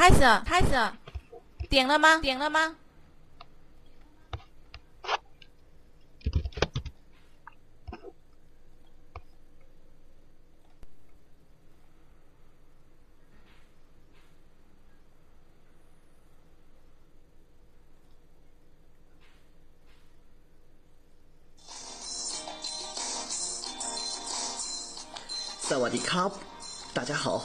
开始，开始，点了吗？点了吗？萨瓦迪卡，大家好，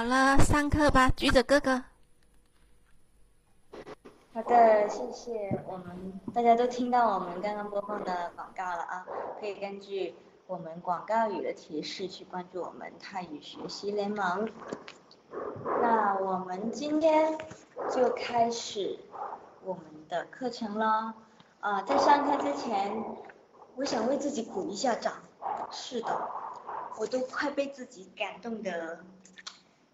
好了，上课吧，橘子哥哥。好的，谢谢。我们大家都听到我们刚刚播放的广告了啊，可以根据我们广告语的提示去关注我们泰语学习联盟。那我们今天就开始我们的课程了。啊，在上课之前，我想为自己鼓一下掌。是的，我都快被自己感动的。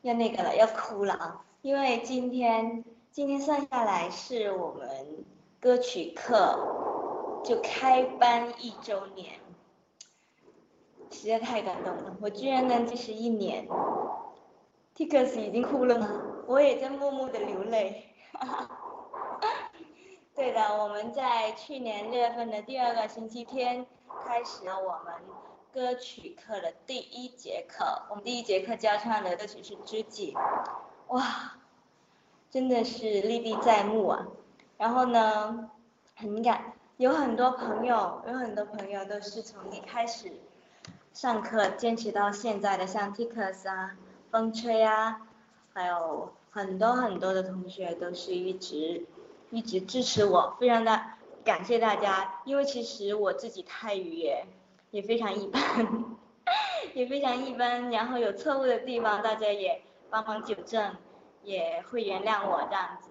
要那个了，要哭了啊！因为今天今天算下来是我们歌曲课就开班一周年，实在太感动了。我居然能坚持一年，Tikus 已经哭了吗？我也在默默的流泪。对的，我们在去年六月份的第二个星期天开始了我们。歌曲课的第一节课，我们第一节课教唱的歌曲是《知己》，哇，真的是历历在目啊。然后呢，很感，有很多朋友，有很多朋友都是从一开始上课坚持到现在的，像 Tikus 啊、风吹啊，还有很多很多的同学都是一直一直支持我，非常的感谢大家。因为其实我自己泰语也。也非常一般，也非常一般。然后有错误的地方，大家也帮忙纠正，也会原谅我这样子。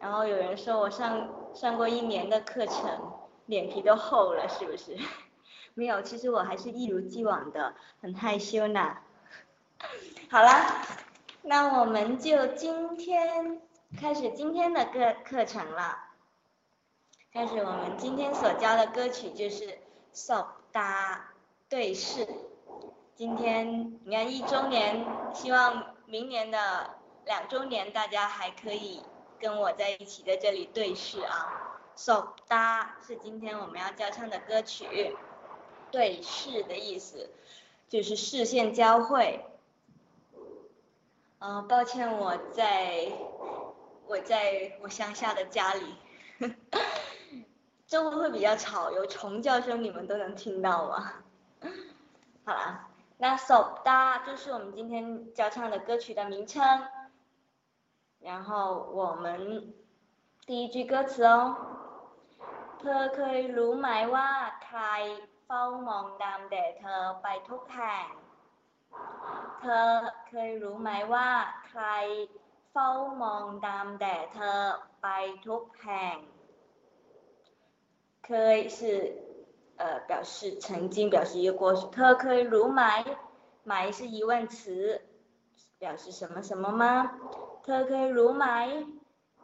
然后有人说我上上过一年的课程，脸皮都厚了，是不是？没有，其实我还是一如既往的很害羞呢。好了，那我们就今天开始今天的课课程了。开始我们今天所教的歌曲就是 So。答对视，今天你看一周年，希望明年的两周年大家还可以跟我在一起在这里对视啊。手搭是今天我们要教唱的歌曲，对视的意思就是视线交汇。嗯，抱歉我在我在我乡下的家里。周围会比较吵，有虫叫声，你们都能听到吗？好啦，那首搭就是我们今天教唱的歌曲的名称。然后我们第一句歌词哦，เธอเคยรู้ไหมว่าใครเฝ้ามองตามแต่เธอไปทุกแห่งเธอเคยรู้ไหมว่าใครเฝ้ามองตามแต่เธอไปทุกแห่ง 可以是呃表示曾经，表示一个过去。特可以如买，买是疑问词，表示什么什么吗？特可以如买，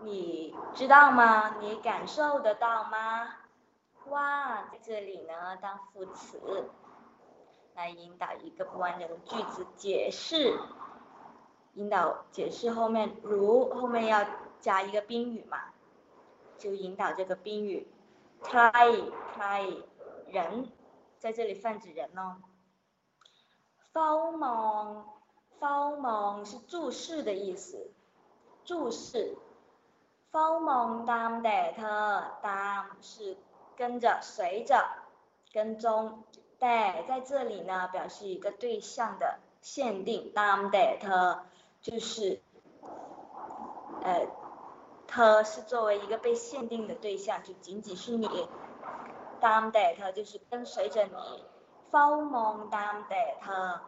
你知道吗？你感受得到吗？哇，在这里呢，当副词来引导一个不完整的句子解释，引导解释后面如后面要加一个宾语嘛，就引导这个宾语 tie tie 人在这里泛指人哦 phone phone phone 是注视的意思注视 phone phone down date down 是跟着随着跟踪 date 在这里呢表示一个对象的限定 down date 就是呃他是作为一个被限定的对象，就仅仅是你，down that 他就是跟随着你 fall on down that 他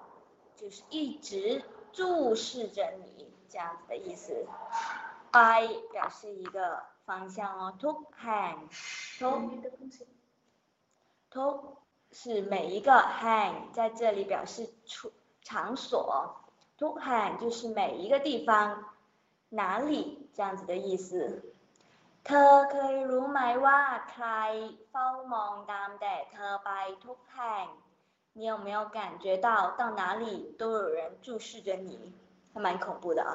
就是一直注视着你，这样子的意思。by 表示一个方向哦，took hand，took，took 是每一个 hand 在这里表示处场所，took hand 就是每一个地方，哪里。这样子的意思。เธอเคยรู้ไหมว่าใครเฝ้ามองตามแต่เธอไปทุกแห่ง你有没有感觉到到哪里都有人注视着你？还蛮恐怖的啊。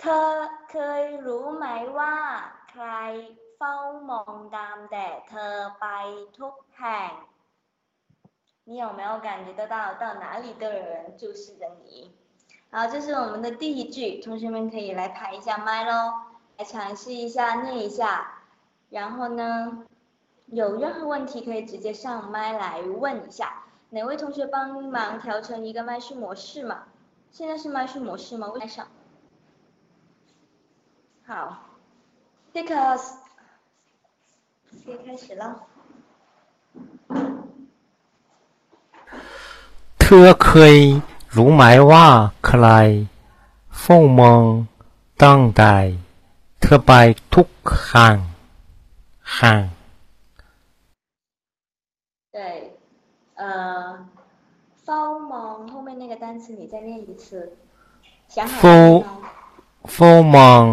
เธอเคยรู้ไหมว่าใครเฝ้ามองตามแต่เธอไปทุกแห่ง你有没有感觉得到到哪里都有人注视着你？ 好，这是我们的第一句，同学们可以来排一下麦喽，来尝试一下念一下，然后呢？有任何问题可以直接上麦来问一下，哪位同学帮忙调成一个麦序模式嘛？现在是麦序模式吗？麦上。好，because，可以开始了。เธอเคย รู้ไหมว่าใครเฝ้ามองตั้งแต่เธอไปทุกครั้งห่าง对，呃，ฝ้าม后面那个单词你再念一次，想好了吗？เฝ้ามอง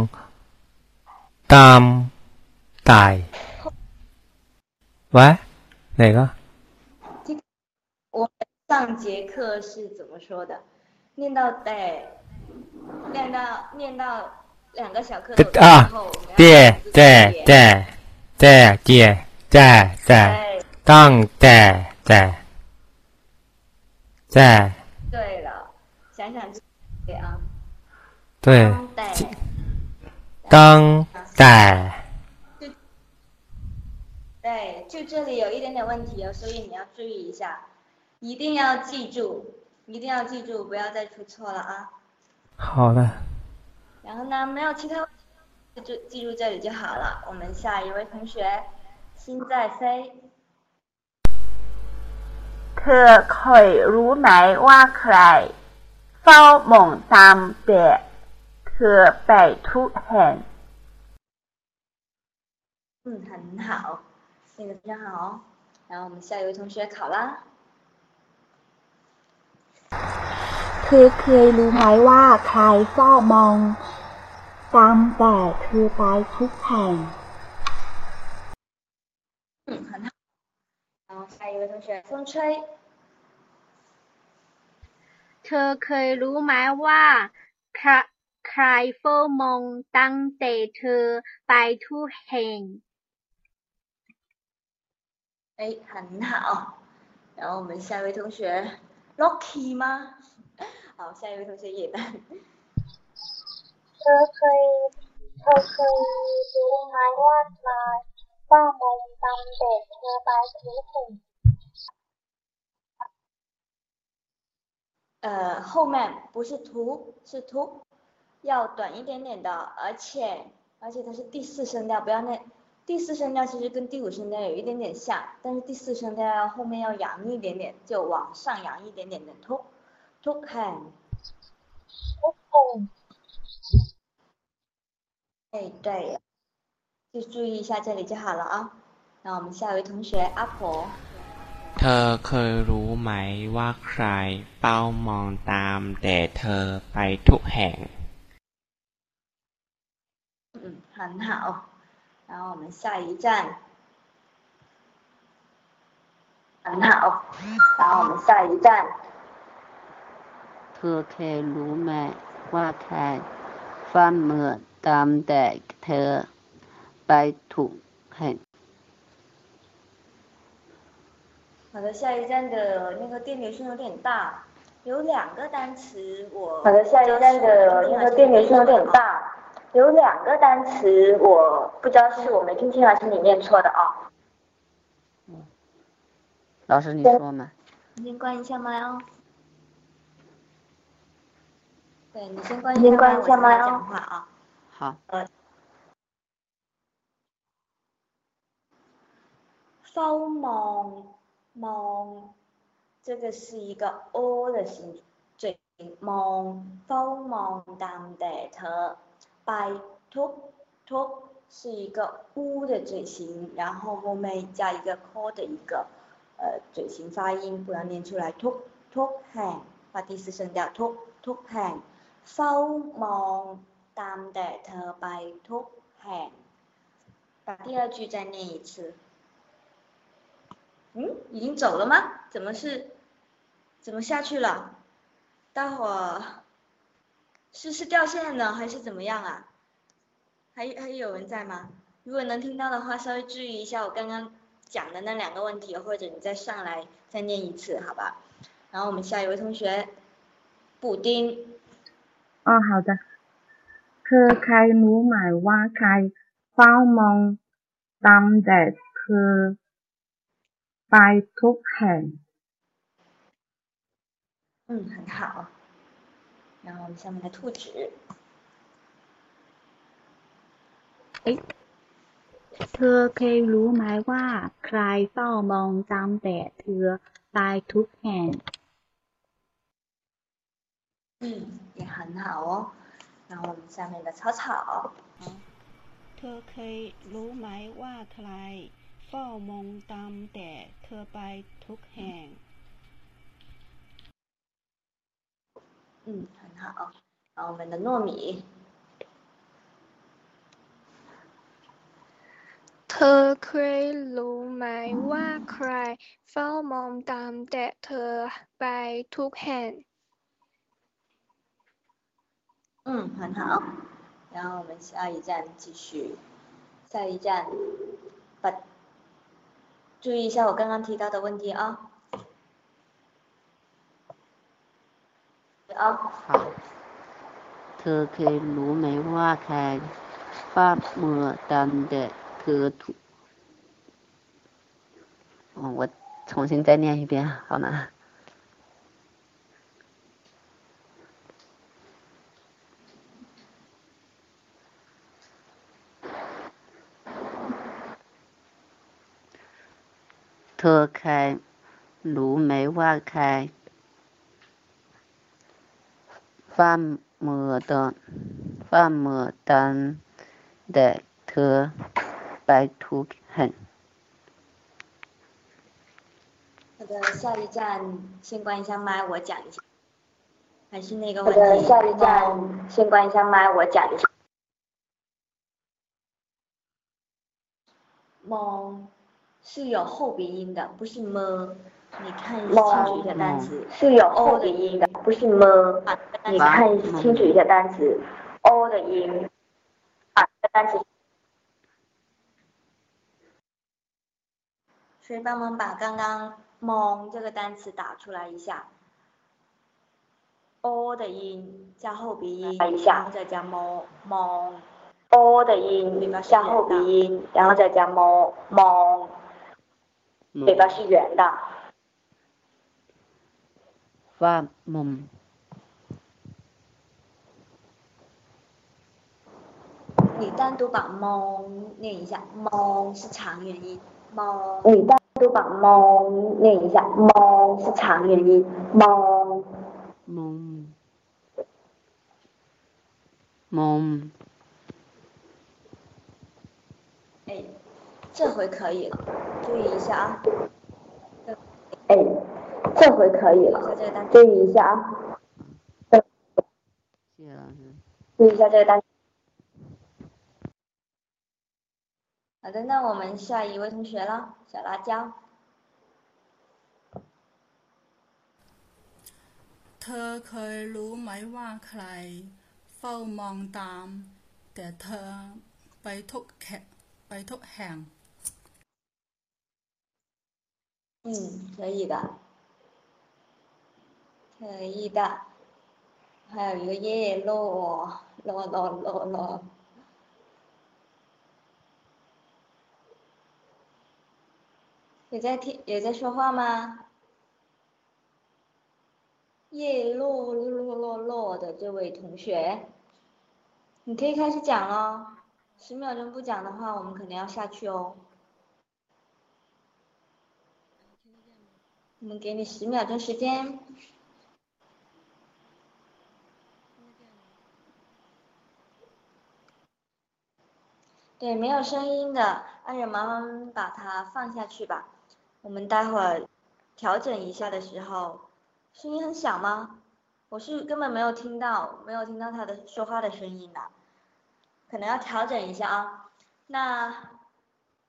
ตามแต่喂，哪个？我们 上节课是怎么说的？念到对，念到念到两个小课头之后，对对对对对对对。当在在在。对了，想想对啊。对。当代。对，就这里有一点点问题哦，所以你要注意一下，一定要记住，一定要记住，不要再出错了啊。好的。然后呢，没有其他，就记住这里就好了。我们下一位同学，心在飞。เธอเคยรู้ไหมว่าใครเฝ้ามองตามแต่เธอไปทุกแห่ง嗯，很好，念得非常好。然后我们下一位同学考啦。 เธอเคยรู้ไหมว่าใครเฝ้ามองตามแต่เธอไปทุกแห่ง嗯，很好。然后下一位同学，风吹。เธอเคยรู้ไหมว่าใครเฝ้ามองตั้งแต่เธอไปทุกแห่ง哎，很好。然后我们下一位同学 ，Rocky 吗？好，下一位同学叶丹。เธอเคยเธอเคยรู้ไหมว่าใครฝ้ามองตั้งแต่เธอไปทุกแห่ง呃，后面不是图，是图，要短一点点的，而且而且它是第四声调，不要那 第四声调其实跟第五声调有一点点像，但是第四声调要后面要扬一点点，就往上扬一点点的图，图看，哎对，就注意一下这里就好了啊。那我们下一位同学阿婆。 เธอเคยรู้ไหมว่าใครเฝ้ามองตามแต่เธอไปทุกแห่ง嗯，很好。 然后我们下一站，很好。然后我们下一站，เธอเคยรู้ไหมว่าใครเฝ้ามือตามแต่เธอไปทุกแห่ง好的，下一站的那个电流声有点大，有两个单词我。好的，下一站的那个电流声有点大， 有两个单词我不知道是我没听清还是你念错的啊、嗯。老师，你说嘛？你先关一下麦哦。对，你先关一下麦，关一下麦、讲话啊、好。呃，fall 望望，这个是一个 o 的形，嘴望 fall 望淡地头。ามองตามแต่เธอไปทุกทุก是一个 u 的嘴型，然后后面加一个 k 的一个呃嘴型发音，不要念出来。ทุกทุกแห่ง发第四声调，ทุกทุกแห่งเฝ้ามองตามแต่เธอไปทุกแห่ง把第二句再念一次。嗯，已经走了吗？怎么是，怎么下去了？大伙儿 是是掉线了还是怎么样啊？还还有人在吗？如果能听到的话，稍微注意一下我刚刚讲的那两个问题，或者你再上来再念一次，好吧？然后我们下一位同学，补丁。อ๋อ好的เธอใครรู้ไหมว่าใครเฝ้ามองตามแต่เธอไปทุกแห่ง嗯，很好。 然后我们下面的兔子。 เธอเคยรู้ไหมว่า ใครเฝ้ามองตามแต่เธอไปทุกแห่ง 嗯，也很好哦。然后我们下面的草草。 เธอเคยรู้ไหมว่าใครเฝ้ามองตามแต่เธอไปทุกแห่ง 嗯，很 好。然后我们的糯米。 เธอเคยรู้ไหมว่าใครเฝ้ามองตามแต่เธอไปทุกแห่ง 嗯，很好。然后我们下一站继续，下一站，把注意一下我刚刚提到的问题啊。 啊，好。เธอเคยรู้ไหมว่าใครเฝ้ามือตามแต่เธอทุก哦，我重新再念一遍，好吗？เธอใครรู้ไหมว่าใคร 范摩的，范摩丹的特白兔很。好的，下一站先关一下麦，我讲一下。还是那个问题。好的，下一站先关一下麦，我讲一下。猫是有后鼻音的，不是么？你看清楚一下单词。是有后鼻音的。不是么。你看清楚一下单词，o 的音，啊，单词。谁帮忙把刚刚“蒙”这个单词打出来一下？o 的音加后鼻音，然后再加 mo mon。o 的音加后鼻音，然后再加 mo mon。嘴巴是圆的。把猫，你单独把猫念一下，猫是长元音。猫，你单独把猫念一下，猫是长元音。猫，猫，猫。哎，这回可以了，注意一下啊。哎。这回可以了，注意一下啊。注意一下这个单。好的，那我们下一位同学了，小辣椒。 เธอเคยรู้ไหมว่าใคร เฝ้ามองตาม แต่เธอไปทุกแขไปทุกแห่ง 嗯，可以的， 可以的。还有一个叶落，落落落落。有在听有在说话吗？叶落落落落的这位同学，你可以开始讲了。十秒钟不讲的话，我们肯定要下去哦。我们给你十秒钟时间。对，没有声音的，那就麻烦把它放下去吧。我们待会儿调整一下的时候，声音很小吗？我是根本没有听到，没有听到他的说话的声音的，可能要调整一下啊。那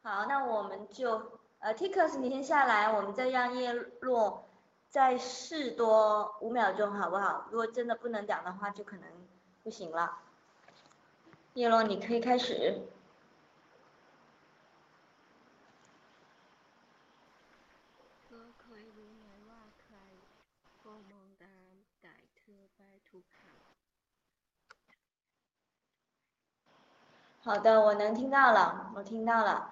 好，那我们就呃，Tikus 你先下来，我们再让叶落再试多五秒钟，好不好？如果真的不能讲的话，就可能不行了。叶落，你可以开始。好的，我能听到了，我听到了，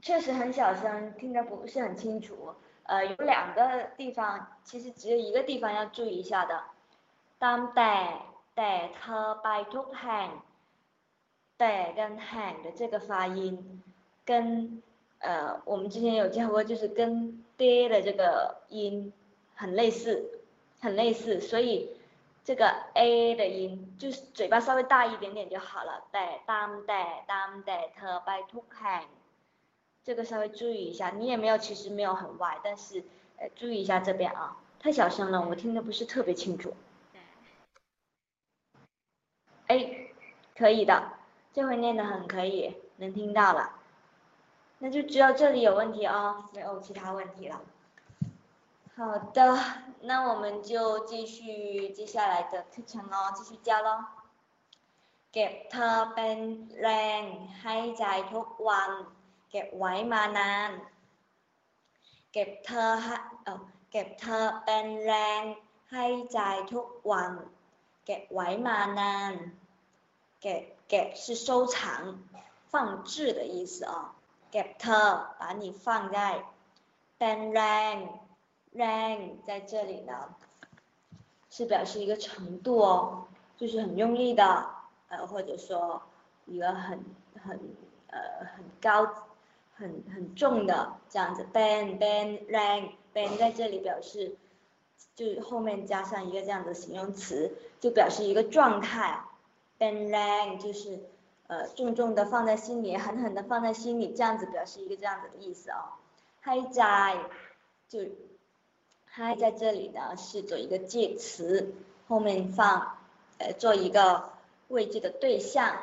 确实很小声，听得不是很清楚。呃，有两个地方，其实只有一个地方要注意一下的。当แต่แต่เธอไปทุกแห่งแต่跟แห่ง的这个发音，跟呃我们之前有教过，就是跟爹的这个音很类似，很类似，所以。 这个 a 的音，就是嘴巴稍微大一点点就好了。带当带当带特拜托看，这个稍微注意一下。你也没有，其实没有很歪，但是呃注意一下这边啊，太小声了，我听的不是特别清楚。哎，可以的，这回念的很可以，能听到了，那就只有这里有问题哦，没有其他问题了。好的，那我们就继续接下来的课程喽，继续教喽。เก็บเธอเป็นแรงให้ใจทุกวัน เก็บไว้มานาน เก็บเธอให้เออเก็บเธอเป็นแรงให้ใจทุกวัน เก็บไว้มานาน เก็บเก็บ是收藏放置的意思啊，เก็บเธอ把你放在เป็นแรง Rank 在这里呢，是表示一个程度哦，就是很用力的，呃，或者说一个很很呃很高、很很重的这样子。ban ban rank ban 在这里表示，就是后面加上一个这样的形容词，就表示一个状态。ban rank 就是呃重重的放在心里，狠狠的放在心里，这样子表示一个这样子的意思哦。嗨在就。嗨，在这里呢是做一个介词，后面放呃做一个位置的对象，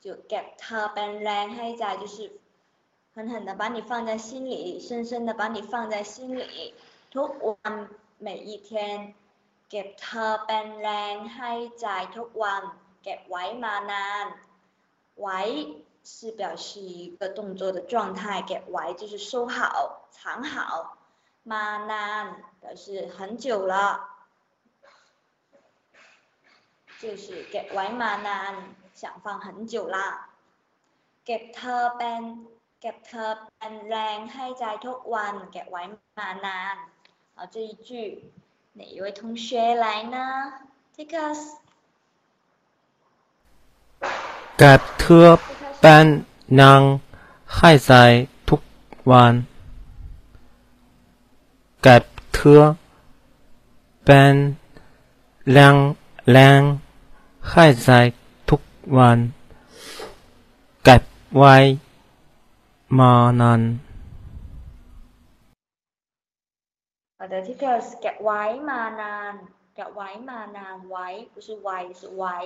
就 get 它 ban lang 嗨在就是狠狠的把你放在心里，深深的把你放在心里。ทุกวัน每一天，get 它 ban lang 嗨在ทุกวัน，get ไว้มานาน，ไว้是表示一个动作的状态，get ไว้就是收好、藏好。 มานาน表示很久了，就是เก็บไว้มานาน，想放很久啦。เก็บเธอเป็นเก็บเธอเป็นแรงให้ใจทุกวันเก็บไว้มานาน好，这一句哪一位同学来呢？Take us。 เก็บเธอเป็นนางให้ใจทุกวัน เ ก็บเธอเป็นแรงแรงให้ใจทุกวัน เก็บไว้มานาน 好的， 的 ticker 是 get ไว้มานาน get ไว้มานานไว้不是ไว้是ไว้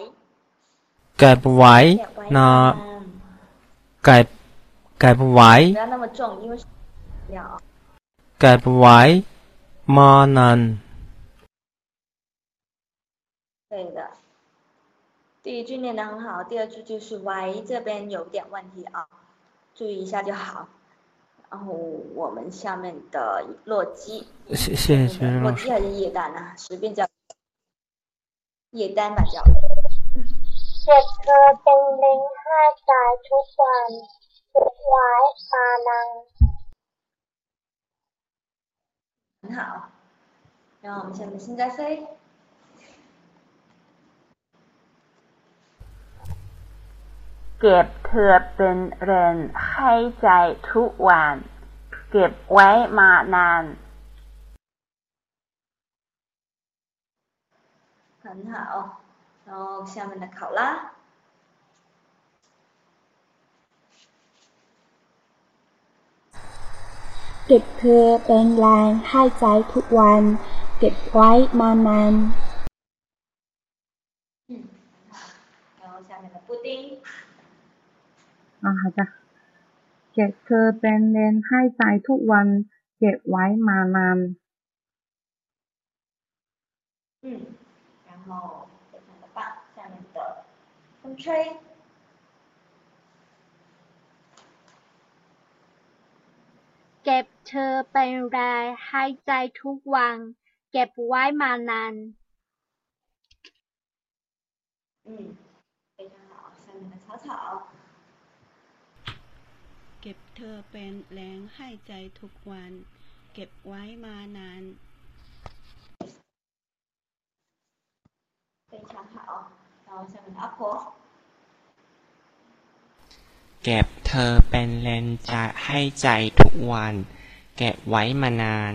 เก็บไว้ get ไว้ นา าน น เก็บเก็บไว้ 不要那么重因为是要 เก็บไว้ มานาน 对的。第一句念得很好，第二句就是 y 这边有点问题啊，注意一下就好。然后我们下面的洛基，谢谢学老师洛基还是叶丹啊？随便叫，叶丹吧叫。 เก็บเธอเป็นลิงให้ใจทุกวันเก็บไว้ปานัง 很好。然后我们下面现在飞， เก็บเธอเป็นแรงให้ใจทุกวัน เก็บไว้มานาน 很好。然后下面的考拉， เก็บเธอเป็นแรงให้ใจทุกวัน เก็บไว้มานาน 嗯，然后下面的布丁， อ่าจ้ะเก็บเธอเป็นเลนให้ใจทุกวัน เก็บไว้มานาน 嗯，然后非常的棒。下面的风吹， เก็บเธอเป็นแรงให้ใจทุกวัน เก็บไว้มานาน 嗯，非常好。下面的草草， เก็บเธอเป็นแรงให้ใจทุกวัน เก็บไว้มานาน 非常好。然后下面的阿婆， เก็บเธอเป็นแรงใจให้ใจทุกวัน เก็บไว้มานาน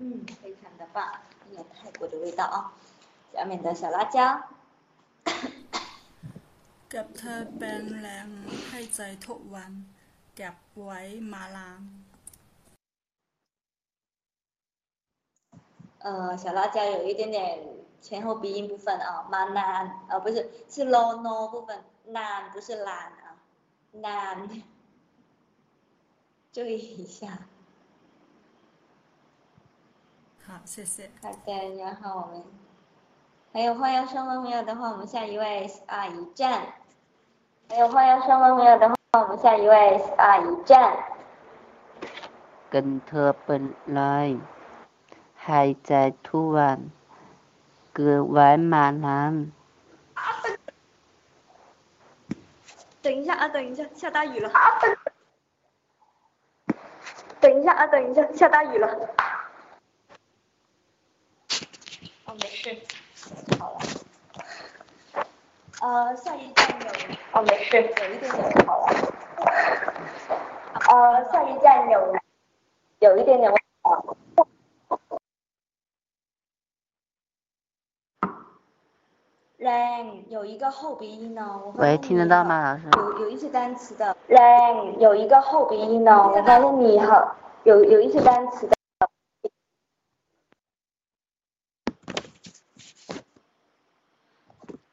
嗯，非常的棒，有泰国的味道啊。下面的小辣椒， เก็บเธอเป็นแรงให้ใจทุกวัน เก็บไว้มาลาน 呃，小辣椒有一点点 前后鼻音部分啊，蛮难，呃，不是，是 low no 部分，难不是懒啊，难，注意一下。好，谢谢。好的，然后我们还有话要说吗？没有的话，我们下一位阿姨站。还有话要说吗？没有的话，我们下一位阿姨站。 กันเธอเป็นไรหายใจทุกวัน 格玩马兰。等一下啊，等一下，下大雨了。等一下啊，等一下，下大雨了。哦，没事，好了。呃，下一站有哦，没事，有一点点好了。呃，下一站有有一点点问题。rain 有一个后鼻音呢。喂，听得到吗，老师？有有一些单词的 rain 有一个后鼻音呢。我发现你好，有有一些单词的。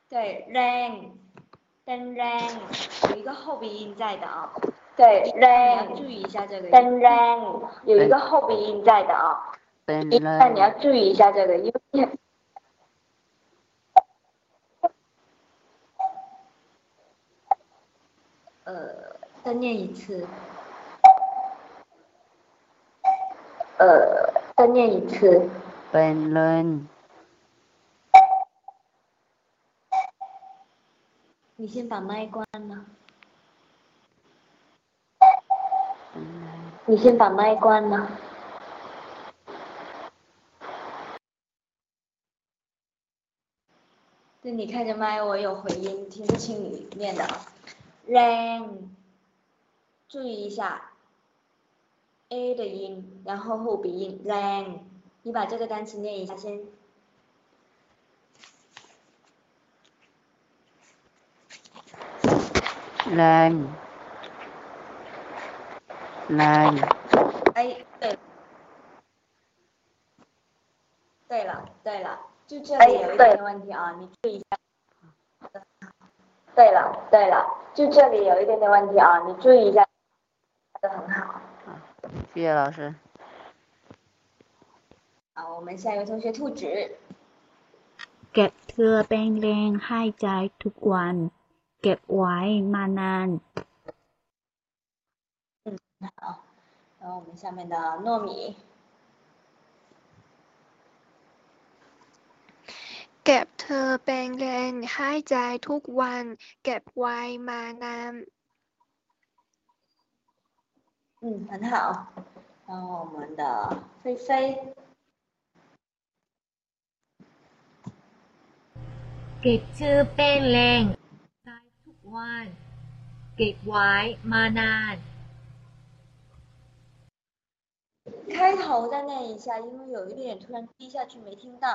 对 rain，灯 rain 有一个后鼻音在的啊。对 rain，注意一下这个。灯 rain 有一个后鼻音在的啊。那你要注意一下这个，因为。再念一次。呃，再念一次。本轮。你先把麦关了。你先把麦关了。对你开着麦，我有回音，听不清你念的。Rain。注意一下 a 的音，然后后鼻音 lang，你把这个单词念一下先。lang lang，哎，对，对了对了，就这里有一点问题啊，你注意一下。对了，对了，就这里有一点点问题啊，你注意一下。的很好。谢谢老师。好，我们下一位同学兔子。 เก็บเธอเป็นแรงให้ใจทุกวัน เก็บไว้มานาน 嗯，好。然后我们下面的糯米。 เก็บเธอเป็นแรงให้ใจทุกวัน เก็บไว้มานาน 嗯，很好。然后我们的菲菲。 เก็บชื่อเป็นแรงใจทุกวัน เก็บไว้มานาน 开头再念一下，因为有一点突然低下去没听到。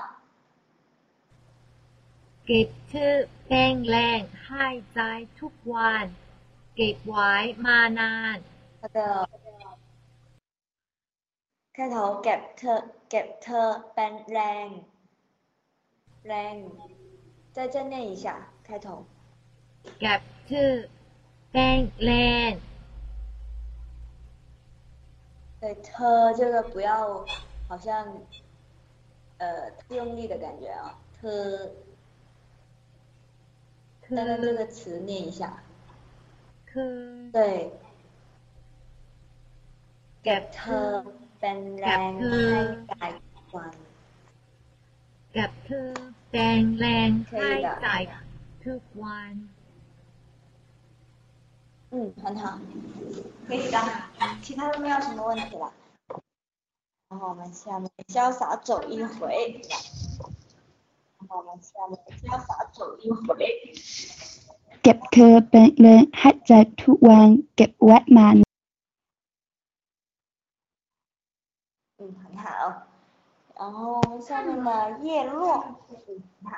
เก็บชื่อเป็นแรงให้ใจทุกวัน เก็บไว้มานาน 好的。 开头 get เธอ get เธอเป็นแรงแรง再再念一下开头。 เก็บชื่อเป็นแรง 对，特这个不要好像呃太用力的感觉啊，特。刚刚这个词念一下。 คือ 对。เก็บ เธอเป็นแรงให้ใจวัน เก็บเธอเป็นแรงให้ใจทุกวัน 嗯，很好，可以的，其他都没有什么问题了。然后我们下面潇洒走一回，然后我们下面潇洒走一回。 เก็บเธอเป็นแรงให้ใจทุกวัน เก็บไว้มา 嗯，很好。然后下面的叶落，嗯，好。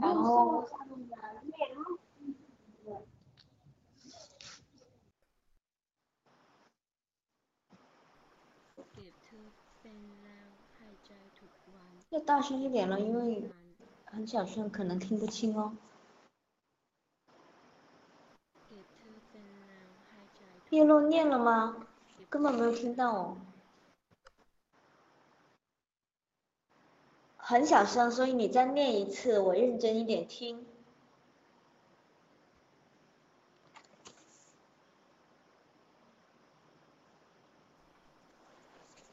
然后下面的叶落。要大声一点了，因为很小声，可能听不清哦。叶落念了吗？根本没有听到哦。很小声，所以你再念一次，我认真一点听。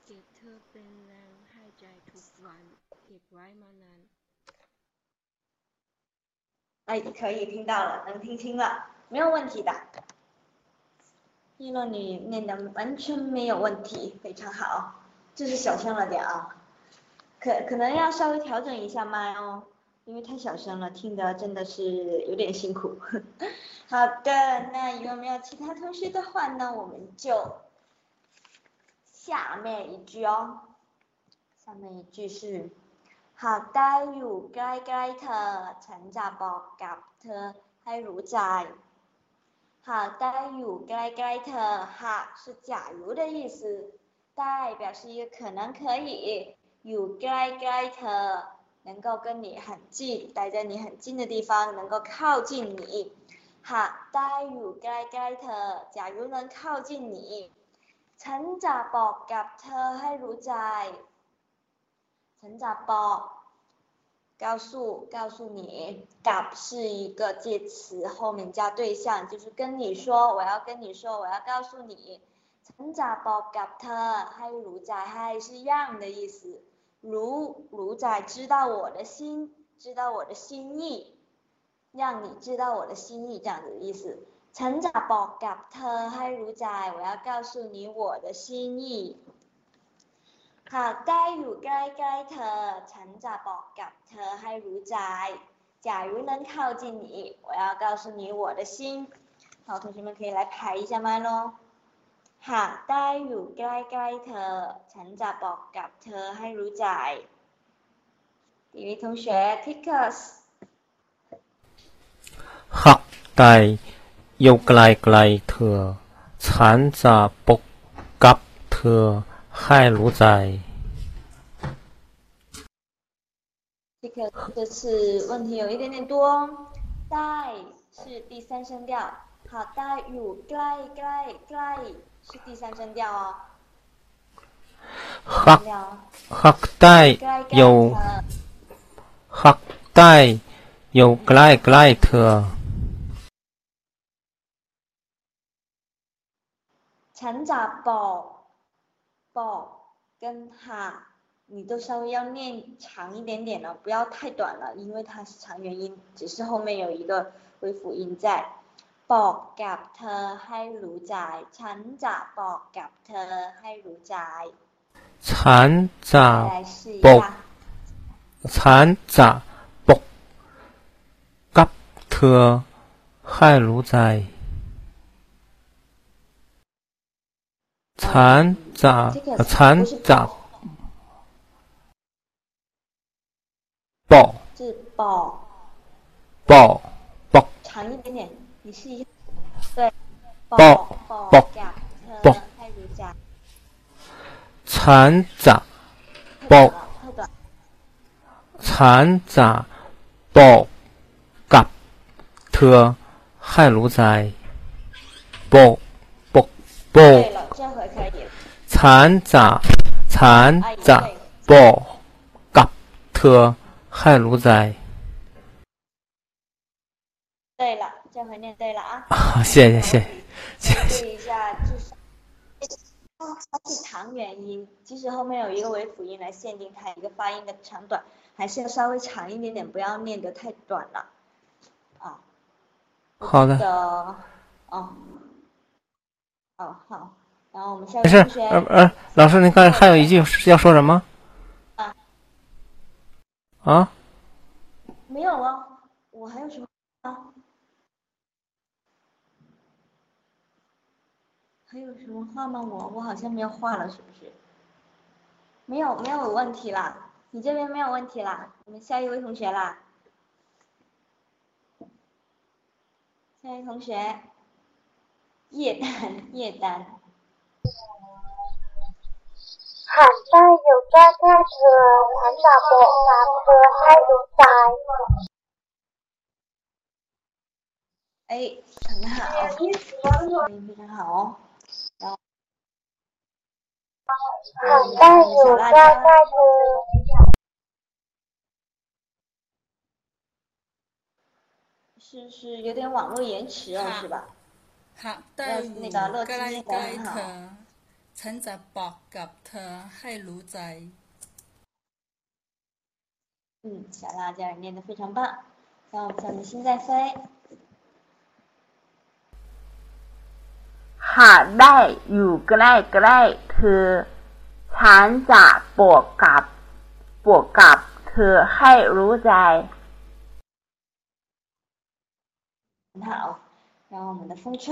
เก็บเธอเป็นแรงให้ใจทุกวัน เก็บไว้มานาน 哎，可以听到了，能听清了，没有问题的。叶落你念的完全没有问题，非常好，就是小声了点啊， 可可能要稍微调整一下麦哦，因为太小声了，听的真的是有点辛苦。好的，那有没有其他同学的话呢？我们就下面一句哦，下面一句是。หากได้อยู่ใกล้ๆเธอ ฉันจะบอกกับเธอให้รู้ใจ หากได้อยู่ใกล้ๆเธอหาก是假如的意思ได้表示一个可能可以 อยู่ใกล้ๆเธอ能够跟你很近待在你很近的地方能够靠近你หากได้อยู่ใกล้ๆเธอ假如能靠近你ฉันจะบอกกับเธอให้รู้ใจ 陈咋包，告诉告诉你，กับ是一个介词，后面加对象，就是跟你说，我要跟你说，我要告诉你。陈咋包กับเธอให้รู้ใจให้是让的意思， รู้รู้ใจ知道我的心，知道我的心意，让你知道我的心意这样子的意思。陈咋บอกกับเธอให้รู้ใจ，我要告诉你我的心意。หากได้อยู่ใกล้ๆเธอ ฉันจะบอกกับเธอให้รู้ใจ假如能靠近你我要告诉你我的心好同学们可以来排一下麦喽 หากได้อยู่ใกล้ๆเธอ ฉันจะบอกกับเธอให้รู้ใจ第一位同学 Tikus หากได้อยู่ใกล้ๆเธอ ฉันจะบอกกับเธอให้รู้ใจ 这个这次问题有一点点多哦。ได้是第三声调，好，ได้อยู่ใกล้ใกล้ใกล้ 是第三声调哦。 หัก 调 หักใต้อยู่หักใต้อยู่ใกล้ใกล้เธอ ฉันจะบอกบอก跟哈，你都稍微要念长一点点了，不要太短了，因为它是长元音，只是后面有一个微辅音在。 บอกกับเธอให้รู้ใจ ฉันจะบอกกับเธอให้รู้ใจ ฉันจะ 再来试一 บอก 下， ฉันจะบอกกับเธอให้รู้ใจ ฉันจะ 这个 ฉัน 不是 จะบอก 是บอก บอกบอก 长一点点， 你试一下对爆爆爆爆爆残渣爆残渣爆嘎特害如灾爆爆爆对了这回残渣残渣爆嘎特害如灾对了这回念对了啊。啊谢谢谢谢谢注意一下，就是它是长元音，即使后面有一个尾辅音来限定它一个发音的长短，还是要稍微长一点点，不要念得太短了。啊，好的，的，哦，哦好，然后我们下没事位同学，呃呃，老师，您看还有一句要说什么？啊啊？没有啊，我还有什么啊？还有什么话吗？我我好像没有话了，是不是？没有没有问题啦，你这边没有问题啦，我们下一位同学啦，下一位同学，叶丹叶丹。寒带有大大的寒大伯，大伯还有大爷。哎，很好，非常好哦。หากได้อยู่ใกล้ๆเธอ 是是有点网络延迟哦，是吧？ หากได้อยู่ 那个乐 ใก 基 ล้ 念 ใก 得 ล้ 很 เธ 好 อ ฉันจะบอกกับเธอให้รู้ใจ 嗯，小辣椒念得非常棒。那我们下面心在飞， หากได้อยู่ใกล้ๆเธอ ฉันจะบอกกับบอกกับเธอให้รู้ใจ 很好。然后我们的风吹，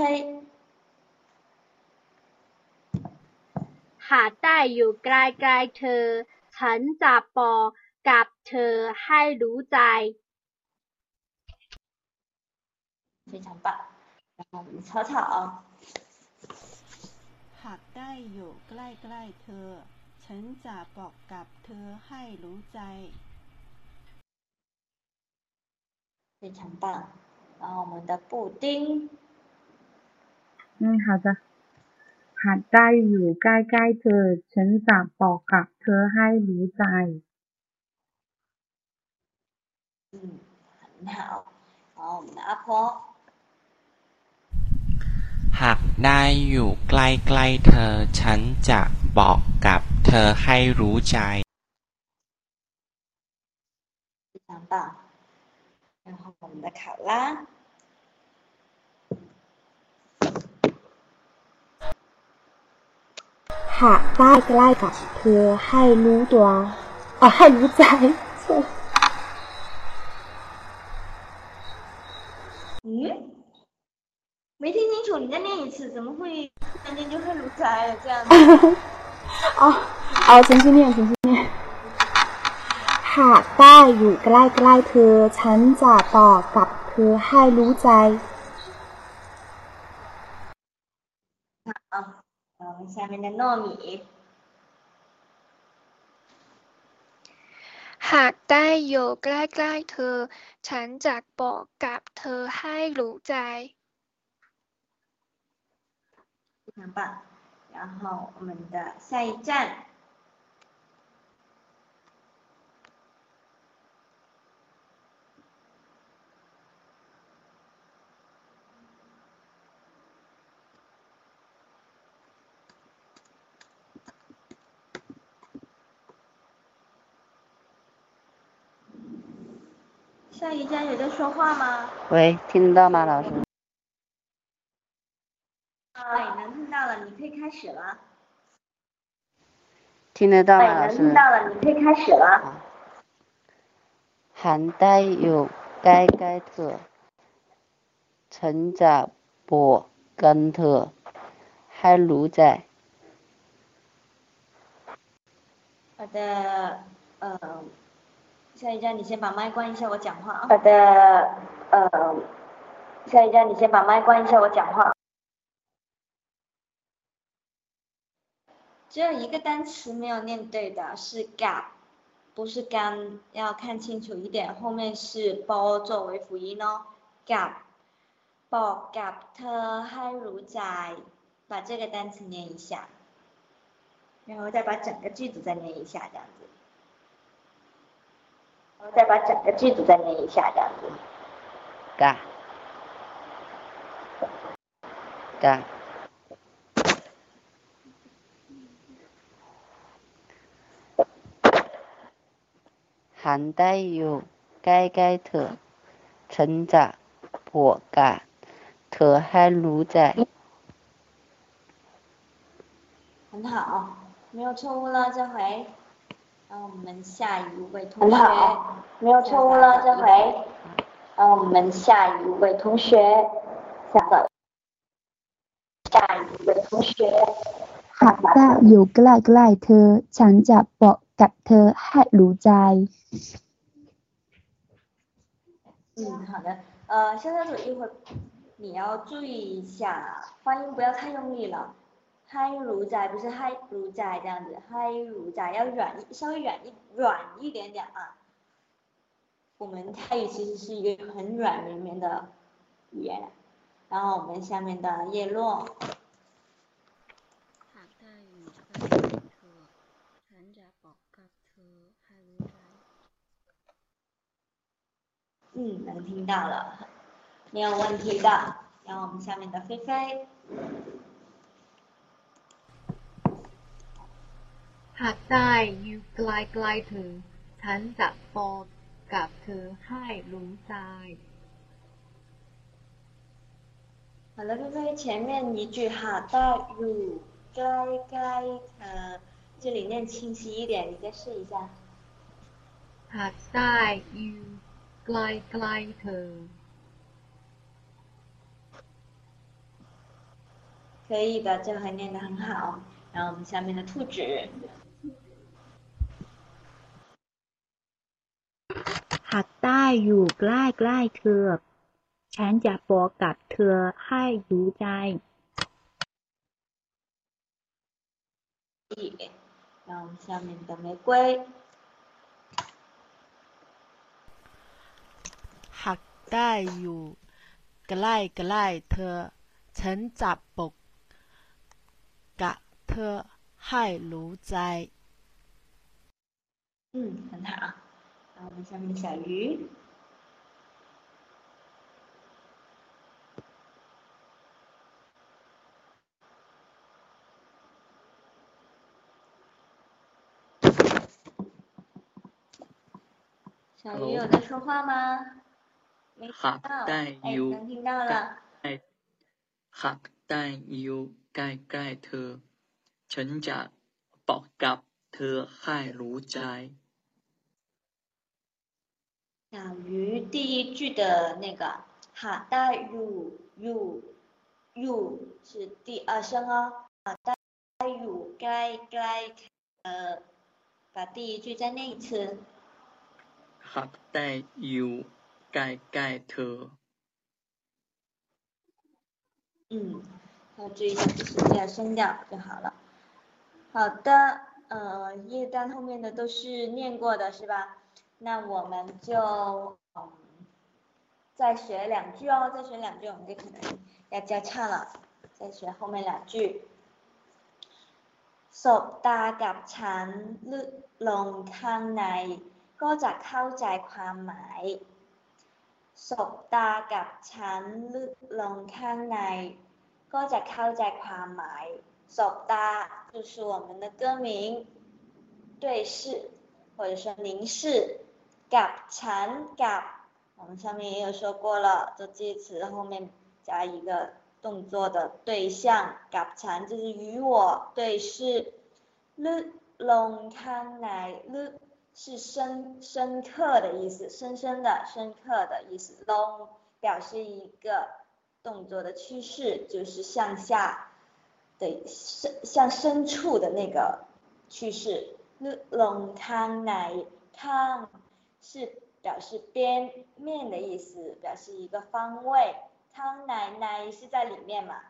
หากได้อยู่ใกล้ๆเธอ ฉันจะบอกกับเธอให้รู้ใจ 非常棒。然后我们的草草， หากได้อยู่ใกล้ๆเธอ ฉันจะบอกกับเธอให้รู้ใจ 非常棒。然后我们的布丁， อืม好的หากได้อยู่ใกล้ๆเธอ ฉันจะบอกกับเธอให้รู้ใจ 嗯，很好。然后我们的阿婆， หากได้อยู่ใกล้ๆเธอ ฉันจะบอกกับเธอให้รู้ใจน้ำเปล่าน้หากใกล้กับเธอให้รู้ตัวออให้รู้ใจอื 没听清楚，你再念一次，怎么会突然间就会如灾了这样子？ อ๋อเอาฉันชื่อเนี่ยฉันชื่อเนี่ยหากได้อยู่ใกล้ๆเธอ ฉันจะบอกกับเธอให้รู้ใจ 好，然后下面的糯米， หากได้อยู่ใกล้ๆเธอ ฉันจะบอกกับเธอให้รู้ใจ 非常棒。然后我们的下一站，下一站有在说话吗？喂，听得到吗，老师？哎，能听到了，你可以开始了。听得到了，能听到了，你可以开始了。韩带有盖盖子，陈展博跟特还卢仔。好的，嗯，夏一佳，你先把麦关一下，我讲话啊。好的，嗯，夏一佳，你先把麦关一下，我讲话。只有一个单词没有念对的，是 gap，不是干，要看清楚一点，后面是包作为辅音哦，gap。บอกกับเธอให้รู้ใจ 把这个单词念一下，然后再把整个句子再念一下，这样子。然后再把整个句子再念一下，这样子。 กะ 含带有盖盖特、成长、果干、特和卤在。很好，没有错误了这回。那我们下一位同学。很好，没有错误了这回。那我们下一位同学。下的。下一位同学。含带有盖盖特、成长、果กกับเธอให้รู้ใจ 嗯，好的。呃，肖小组一会儿你要注意一下，发音不要太用力了。嗨如仔不是嗨如仔这样子，嗨如仔要软一稍微软一软一点点啊。我们泰语其实是一个很软绵绵的语言。然后我们下面的叶落， กับเธอให้รู้ใจ 嗯，能听到了，没有问题的。然后我们下面的菲菲， หากได้อยู่ใกล้ๆเธอ ฉันจะบอกกับเธอให้รู้ใจ 好了，菲菲前面一句哈的如该该呃， 这里念清晰一点，你再试一下。 หากได้อยู่ใกล้ๆเธอ 可以的，这回念得很好。然后我们下面的兔子， หากได้อยู่ใกล้ๆเธอ ฉันจะบอกกับเธอให้รู้ใจ 然后我们下面的玫瑰， หากได้อยู่ใกล้ใกล้ๆเธอ ฉันจะบอกกับเธอให้รู้ใจ 嗯，很好。然后我们下面的小鱼， 小鱼有在说话吗？没听 หาก 到， ได้ 哎， อยู่ 能听到了。 ใกล้หากได้อยู่ใกล้ๆเธอ ฉันจะบอกกับเธอให้รู้ใจ 小鱼第一句的那个哈带 u u u 是第二声哦，哈带 u 该该呃，把第一句再念一次。 หากได้อยู่ใกล้ๆเธอ 嗯，要注意一下只是第二声调就好了。好的，呃，页单后面的都是念过的是吧？ 那我们就嗯再学两句哦，再学两句，我们就可能要交叉了。再学后面两句。สบตากับฉันลึกลงข้างใน ก็จะเข้าใจความหมายสบตากับฉันลึกลงข้างใน ก็จะเข้าใจความหมายสบตา就是我们的歌名，对视或者说凝视。กับฉันกับ我们上面也有说过了，做介词后面加一个动作的对象，กับฉัน就是与我对视。ลึลงข้างในลึ 是深深刻的意思，深深的深刻的意思，long 表示一个动作的趋势，就是向下的，向深处的那个趋势，long time，time 是表示边面的意思，表示一个方位，town 奶奶是在里面嘛，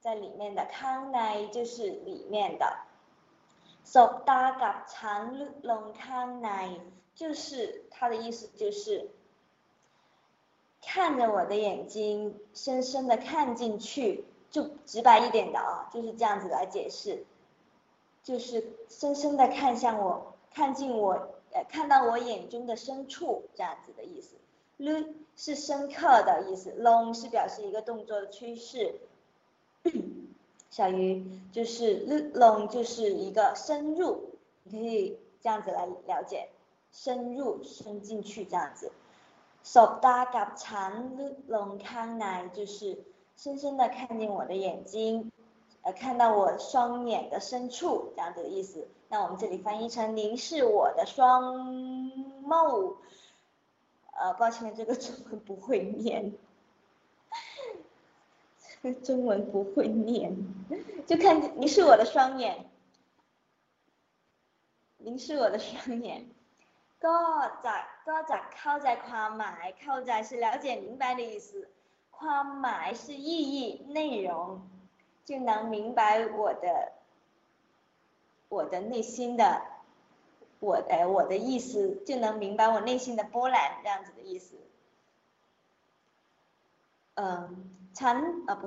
在里面的，town 就是里面的。สบตากับฉันลึกลงข้างใน就是它的意思就是看着我的眼睛，深深的看进去，就直白一点的啊，就是这样子来解释，就是深深的看向我，看进我，呃，看到我眼中的深处，这样子的意思。ลึ是深刻的意思，long 是表示一个动作的趋势。 小于就是 look long，就是一个深入，你可以这样子来了解，深入，伸进去这样子。soft dark 长 look long，come 就是深深的看见我的眼睛，呃，看到我双眼的深处，这样子的意思。那我们这里翻译成您是我的双眸，呃，抱歉，这个中文不会念。中文不会念，就看凝视我的双眼，凝视我的双眼。ก็จะก็จะเข้าใจความหมายเข้าใจ是了解明白的意思，ความหมาย是意义内容，就能明白我的我的内心的我的我的意思，就能明白我内心的波澜这样子的意思。嗯。 ฉันเออ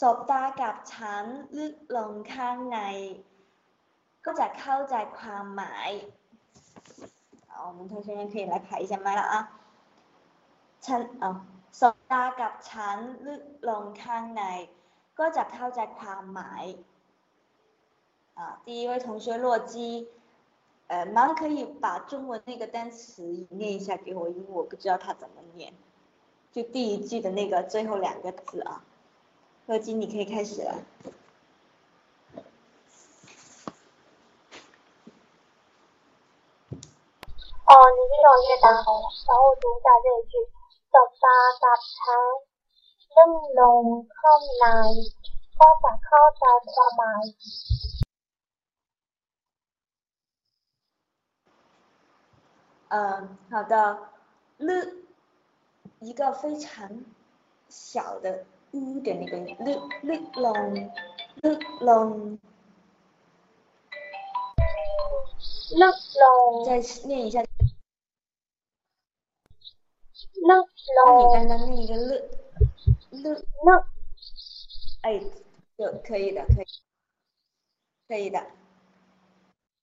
สบตากับฉันลึกลงข้างใน ก็จะเข้าใจความหมาย好我们同学们可以来排一下麦了啊ฉันเออสบตากับฉันลึกลงข้างใน ก็จะเข้าใจความหมาย啊第一位同学洛基呃，妈可以把中文那个单词念一下给我，因为我不知道它怎么念。 就第一句的那个最后两个字啊，乐金，你可以开始了。哦，你先让我先打，然后读一下这一句：十八夹场，灯笼开来，扩大扩大范围。嗯，好的。了。一个非常小的 u 的那个 l l long l long l long 再念一下 l long 你刚刚念一个 l l l 哎，就可以的，可以，可以的，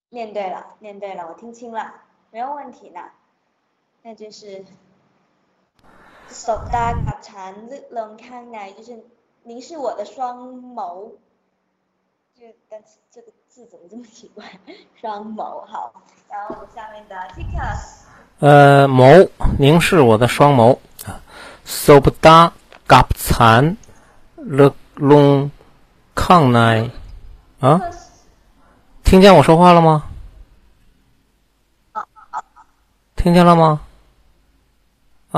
念对了，念对了，我听清了，没有问题的，那就是。สบตากับฉันลึกลงข้างใน就是凝视我的双眸，这但是这个字怎么这么奇怪？双眸好，然后下面的 Tika。呃，眸，凝视我的双眸啊。สบตากับฉันลึกลงข้างใน啊，听见我说话了吗？听见了吗？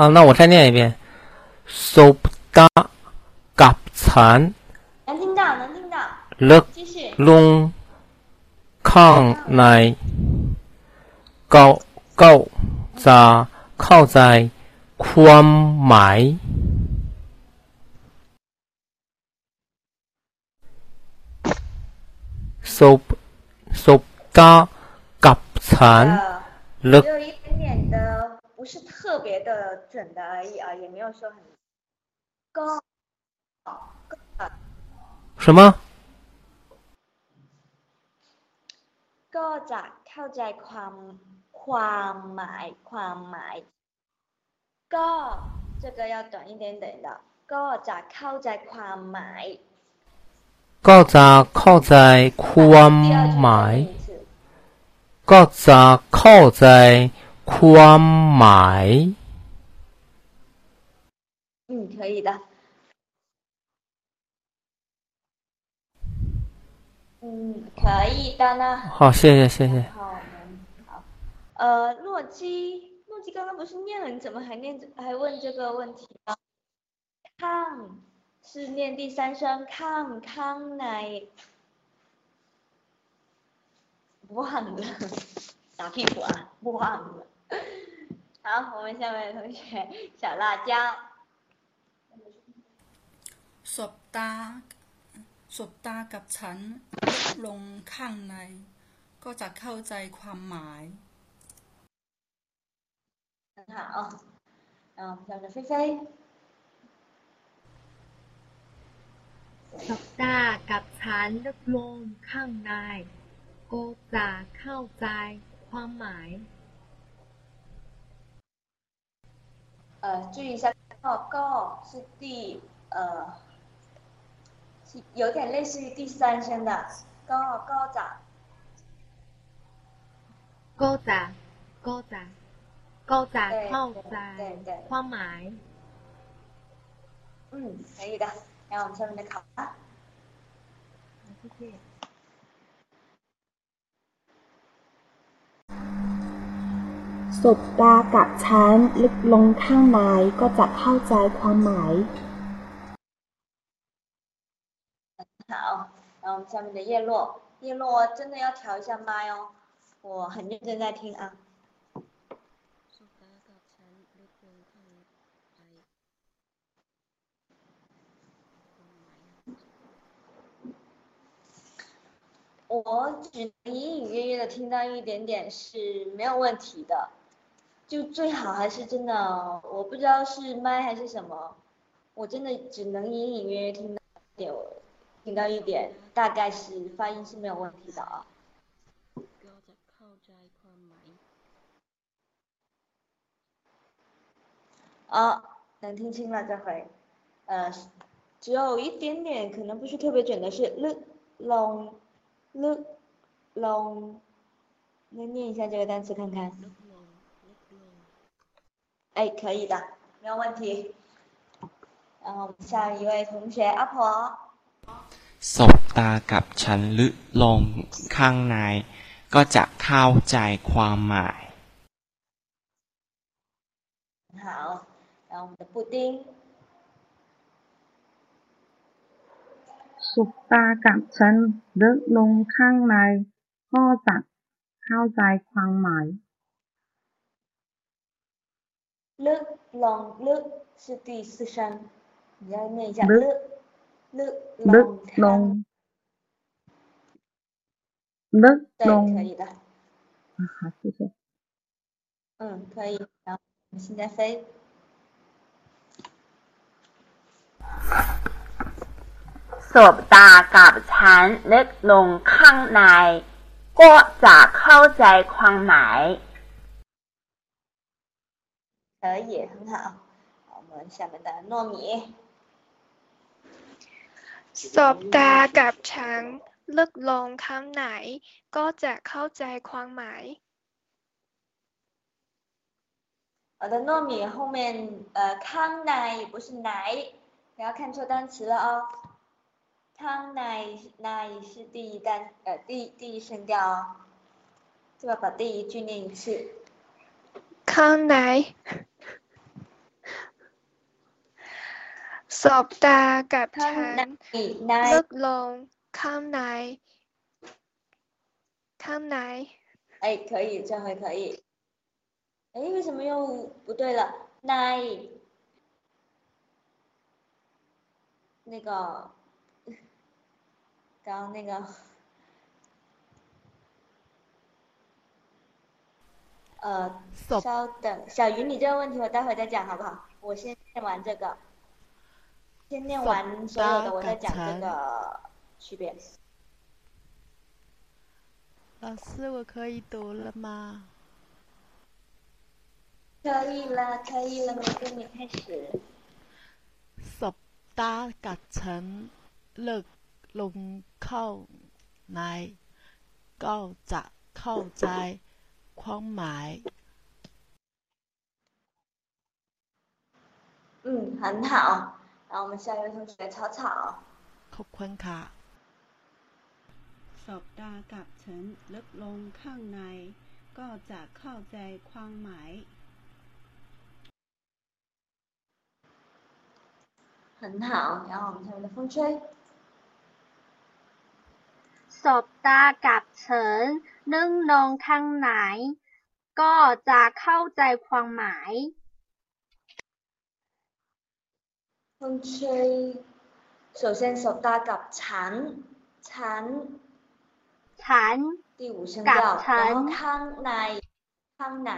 啊，那我再念一遍手嘎嘎残能听到，能听到。乐龙康奈高高扎靠在宽埋。sob 嘎残，只。有一点点的。不是特别的准的而已啊，也没有说很高。什么？ก็จะเข้าใจความความหมายความหมายก็这个要短一点点的ก็จะเข้าใจความหมายก็จะเข้าใจความหมายก็จะเข้าใจ ความหมาย嗯可以的嗯，可以的呢。好，谢谢谢谢。好，好。呃，洛基，洛基刚刚不是念了，你怎么还念还问这个问题呢？康是念第三声，康康乃忘了，打屁股啊，忘了。 好，我们下面的同学小辣椒。สบตาสบตากับฉันลงข้างใน ก็จะเข้าใจความหมาย 很好，然后我们的菲菲。สบตากับฉันลึกลงข้างใน ก็จะเข้าใจความหมาย 呃，注意一下，报高是第呃，是有点类似于第三声的，高高咋？高咋？高咋？高咋？高咋？对对，宽埋。嗯，可以的。然后我们下面的考啊，谢谢。 สบตากับฉันลึกลงข้างในก็จะเข้าใจความหมาย好，然后我们下面的叶落，叶落真的要调一下麦哦，我很认真在听啊。我只能隐隐约约的听到一点点是没有问题的， 就最好还是真的，我不知道是麦还是什么，我真的只能隐隐约约听到点。听到一点，大概是发音是没有问题的啊。啊，能听清了这回，呃，只有一点点可能不是特别准的是 l long l long，来念一下这个单词看看。哎，可以的，没有问题。然后下一位同学阿婆。สบตากับฉันลึกลงข้างใน ก็จะเข้าใจความหมาย好，然后我们的布丁。สบตากับฉันลึกลงข้างใน ก็จะเข้าใจความหมาย ลึกลงลึก是第四声，你要念一下ลึกลึกลงลึกลง可以的。好，谢谢。嗯，可以。然后我们现在飞。สบตากับฉันลึกลงข้างใน ก็จะเข้าใจความหมาย。 可以，很好。我们下面的糯米。สบตากับฉันลึกลงข้างในก็จะเข้าใจความหมาย我的糯米后面呃康乃不是奶，不要看错单词了哦。康乃乃是第一单呃第第一声调哦，就要把第一句念一次。康乃。 สบตากับฉันลึกลงข้างในข้างใน哎，可以，这回可以。哎，为什么又不对了？奈，那个，刚刚那个， 呃，稍等，小鱼，你这个问题我待会再讲好不好？我先念完这个， 先念完所有的，我再讲这个区别。老师，我可以读了吗？可以了，可以了，我跟开始。สบตากับฉันเลิกลงเข้าในก็จะเข้าใจความหมาย嗯，很好。然后我们下一位同学草草。ขอบคุณค่ะ。สบตากับฉันลึกลงข้างใน ก็จะเข้าใจความหมาย很好，然后我们下面的风吹。สบตากับฉันนึ่งลงข้างในก็จะเข้าใจความหมาย 风吹，首先สบตากับฉันฉันฉัน第五声调，然后ข้างในข้างใน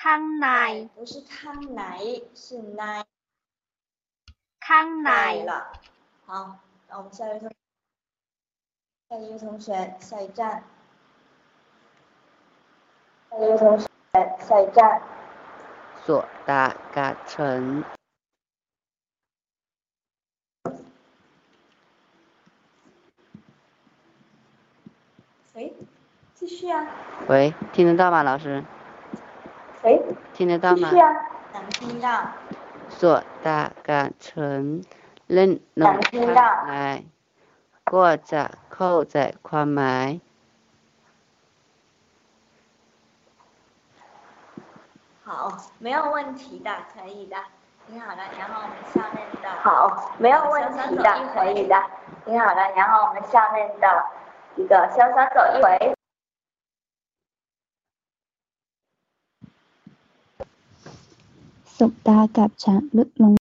ข้างใน不是ข้างไหน是ใน康乃了，好，那我们下一位同，下一位同学，下一站，下一位同学，下一站。索达嘎城。 继续啊。喂，听得到吗，老师？喂，听得到吗？继续啊，能听到。做大干成认能听到。来，过着扣在宽埋。好，没有问题的，可以的。你好了，然后我们下面的好，没有问题的，可以的。你好了，然后我们下面的一个潇洒走一回。สบตากับฉันลึกลง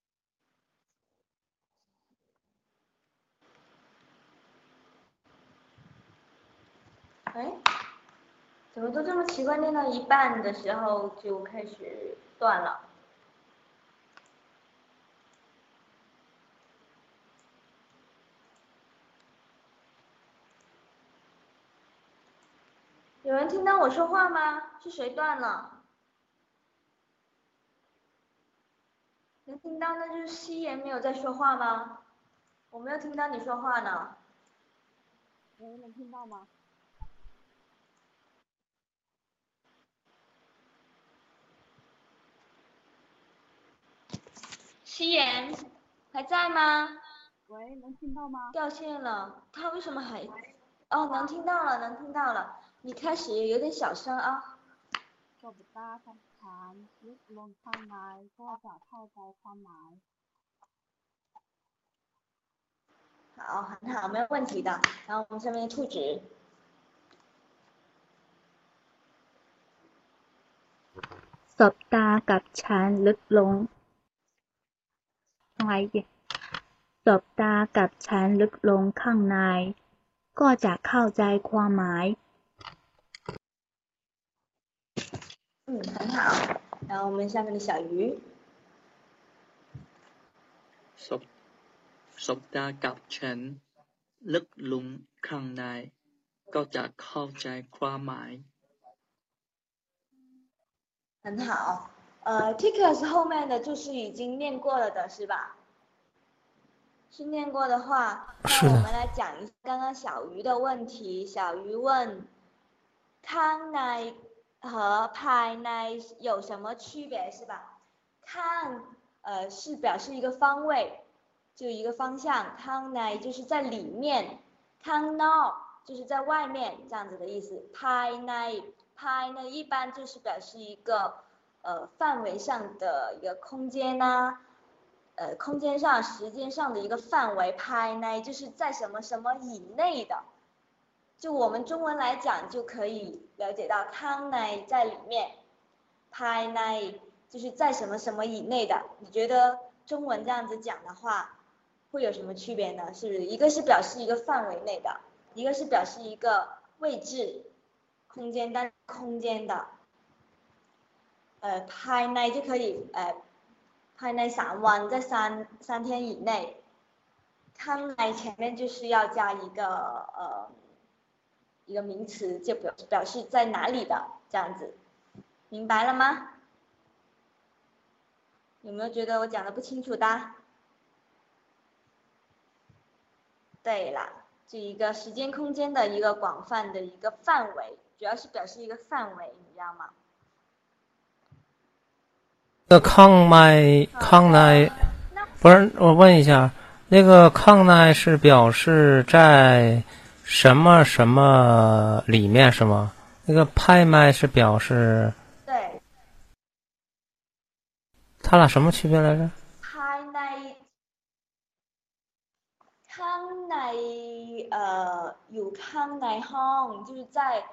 哎，怎么都这么奇怪？念到一半的时候就开始断了。有人听到我说话吗？是谁断了？ 能听到那就是夕颜没有在说话吗？我没有听到你说话呢。喂，能听到吗？夕颜还在吗？喂，能听到吗？掉线了，他为什么还？哦，能听到了，能听到了。你开始有点小声啊。 好，很好，没有问题的。然后我们下面兔子。สบตากับฉันลึกลงอะไรดิสบตากับฉันลึกลงข้างในก็จะเข้าใจความหมาย 嗯，很好。然后我们下面的小鱼。สบสบตากับฉันลึกลงข้างในก็จะเข้าใจความหมาย很好，呃，tickets 后面的就是已经念过了的是吧？是念过的话，那我们来讲一下刚刚小鱼的问题。小鱼问：康乃 和派奈有什么区别是吧？看，呃，是表示一个方位，就一个方向。康奈就是在里面，康 no 就是在外面这样子的意思。派奈派呢一般就是表示一个呃范围上的一个空间呐，呃空间上时间上的一个范围。派奈就是在什么什么以内的。就我们中文来讲就可以了解到 tom ny 在里面 pine 就是在什么什么以内的。你觉得中文这样子讲的话会有什么区别呢？是不是一个是表示一个范围内的一个是表示一个位置空间但是空间的。呃 pine 就可以呃 pine ny someone 在三三天以内。tom ny 前面就是要加一个呃一个名词，就表表示在哪里的这样子，明白了吗？有没有觉得我讲的不清楚的？对了，这一个时间空间的一个广泛的一个范围，主要是表示一个范围，你知道吗？那康麦康奈，不是我问一下，那个康奈是表示在什么什么里面是吗？那个拍麦是表示对，它俩什么区别来着？ภายในข้างใน呃有ข้างในห้อง，就是在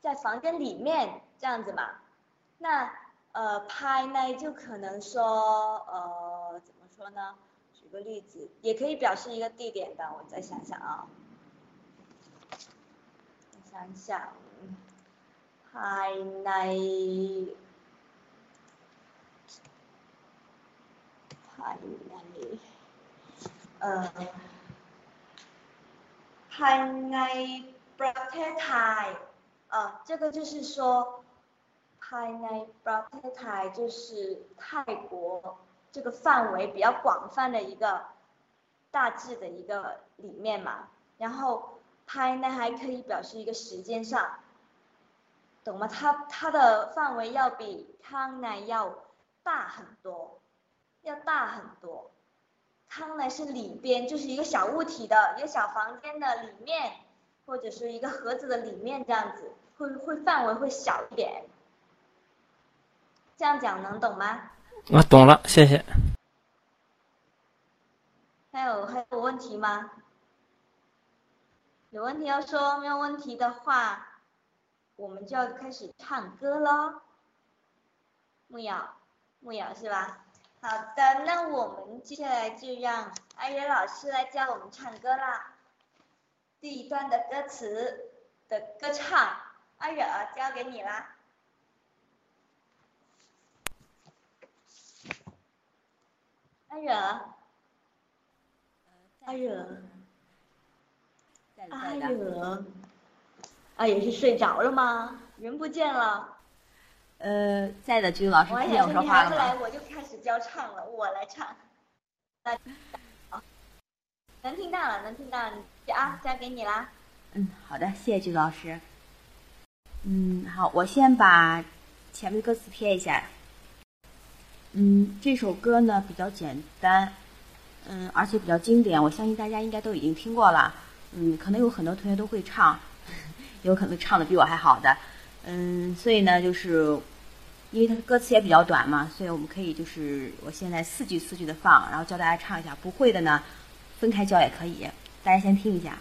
在房间里面这样子嘛。那呃ภายใน就可能说呃怎么说呢？举个例子，也可以表示一个地点的。我再想想啊，我 想想，ภายในภายในเอ่อภายในประเทศไทย呃，这个就是说，ภายในประเทศไทย就是泰国这个范围比较广泛的一个大致的一个里面嘛。然后 拍呢还可以表示一个时间上，懂吗？它它的范围要比康呢要大很多，要大很多。康呢是里边，就是一个小物体的一个小房间的里面，或者是一个盒子的里面这样子，会会范围会小一点。这样讲能懂吗？我懂了，谢谢。还有还有问题吗？有问题要说，没有问题的话，我们就要开始唱歌喽。木瑶，木瑶是吧？好的，那我们接下来就让阿野老师来教我们唱歌啦。第一段的歌词的歌唱，阿惹交给你啦。阿惹，阿惹，阿惹，啊，也是睡着了吗？人不见了。呃，在的，鞠老师我还听见我说话了吗？我就开始教唱了，我来唱。那好，能听到了，能听到了，你啊，交给你啦。嗯，好的，谢谢鞠老师。嗯，好，我先把前面的歌词贴一下。嗯，这首歌呢比较简单，嗯，而且比较经典，我相信大家应该都已经听过了。嗯，可能有很多同学都会唱，有可能唱的比我还好的。嗯，所以呢，就是因为它的歌词也比较短嘛，所以我们可以就是我现在四句四句的放，然后教大家唱一下。不会的呢，分开教也可以。大家先听一下。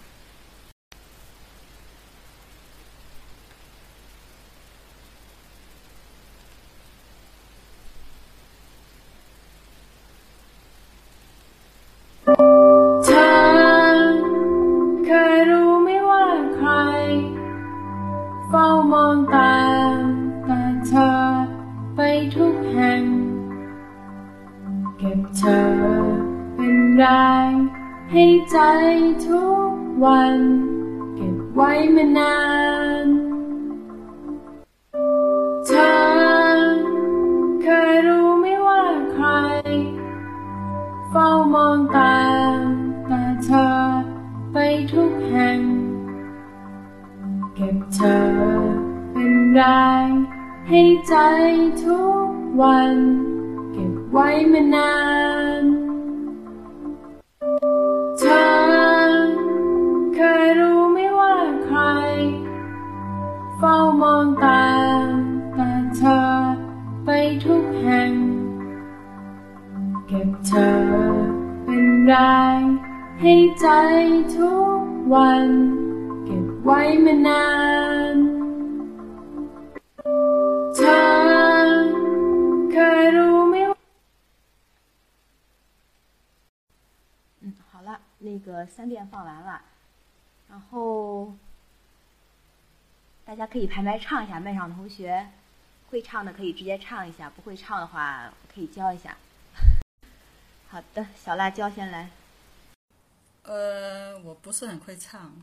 วัน เก็บไว้มานานเธอเคยรู้ไหมว่าใคร เฝ้ามองตามแต่เธอไปทุกแห่ง เก็บเธอเป็นแรงให้ใจทุกวัน เก็บไว้มานาน ให้ใจทุกวัน เก็บไว้มานาน เธอเคยรู้ไหมว่า 嗯，好了，那个三遍放完了，然后大家可以排麦唱一下，麦上的同学 会唱的可以直接唱一下，不会唱的话可以教一下。好的，小辣椒先来。 呃，我不是很会唱。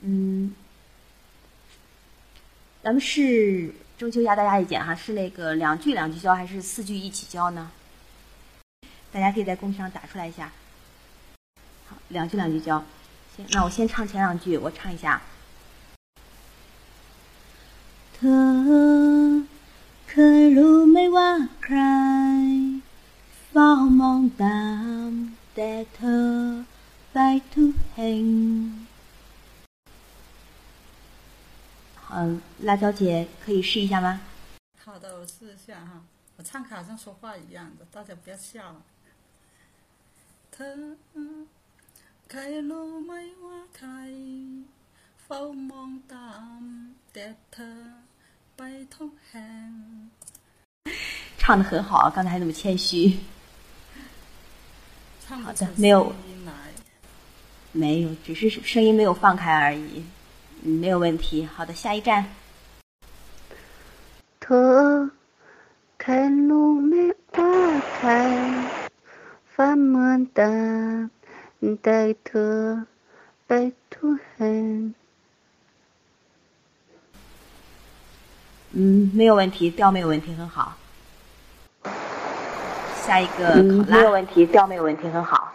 嗯，咱们是中秋压大家意见哈，是那个两句两句教，还是四句一起教呢？大家可以在公屏上打出来一下。好，两句两句教。行，那我先唱前两句，我唱一下。เธอเคยรู้ไหมว่าใครเฝ้ามองตามแต่เธอ ไปทุกแห่ง嗯，辣椒姐可以试一下吗？好的，我试一下哈。我唱歌好像说话一样的，大家不要笑。เธอเคยรู้ไหมว่าใครเฝ้ามองตามแต่เธอไปทุกแห่ง唱的很好，刚才还那么谦虚。好的，没有， 没有只是声音没有放开而已没有问题。好的下一站。特开路没花开放慢的带特白兔嘿嗯没有问题调没有问题很好下一个考拉没有问题调没有问题很好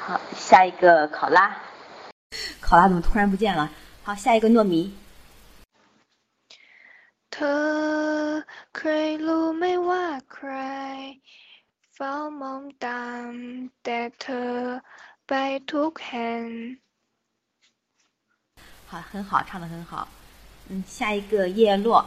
好，下一个考拉，考拉怎么突然不见了？好，下一个糯米， เธอเคยรู้ไหมว่าใครเฝ้ามองตามแต่เธอไปทุกแห่ง 好，很好，唱的很好。嗯，下一个叶落，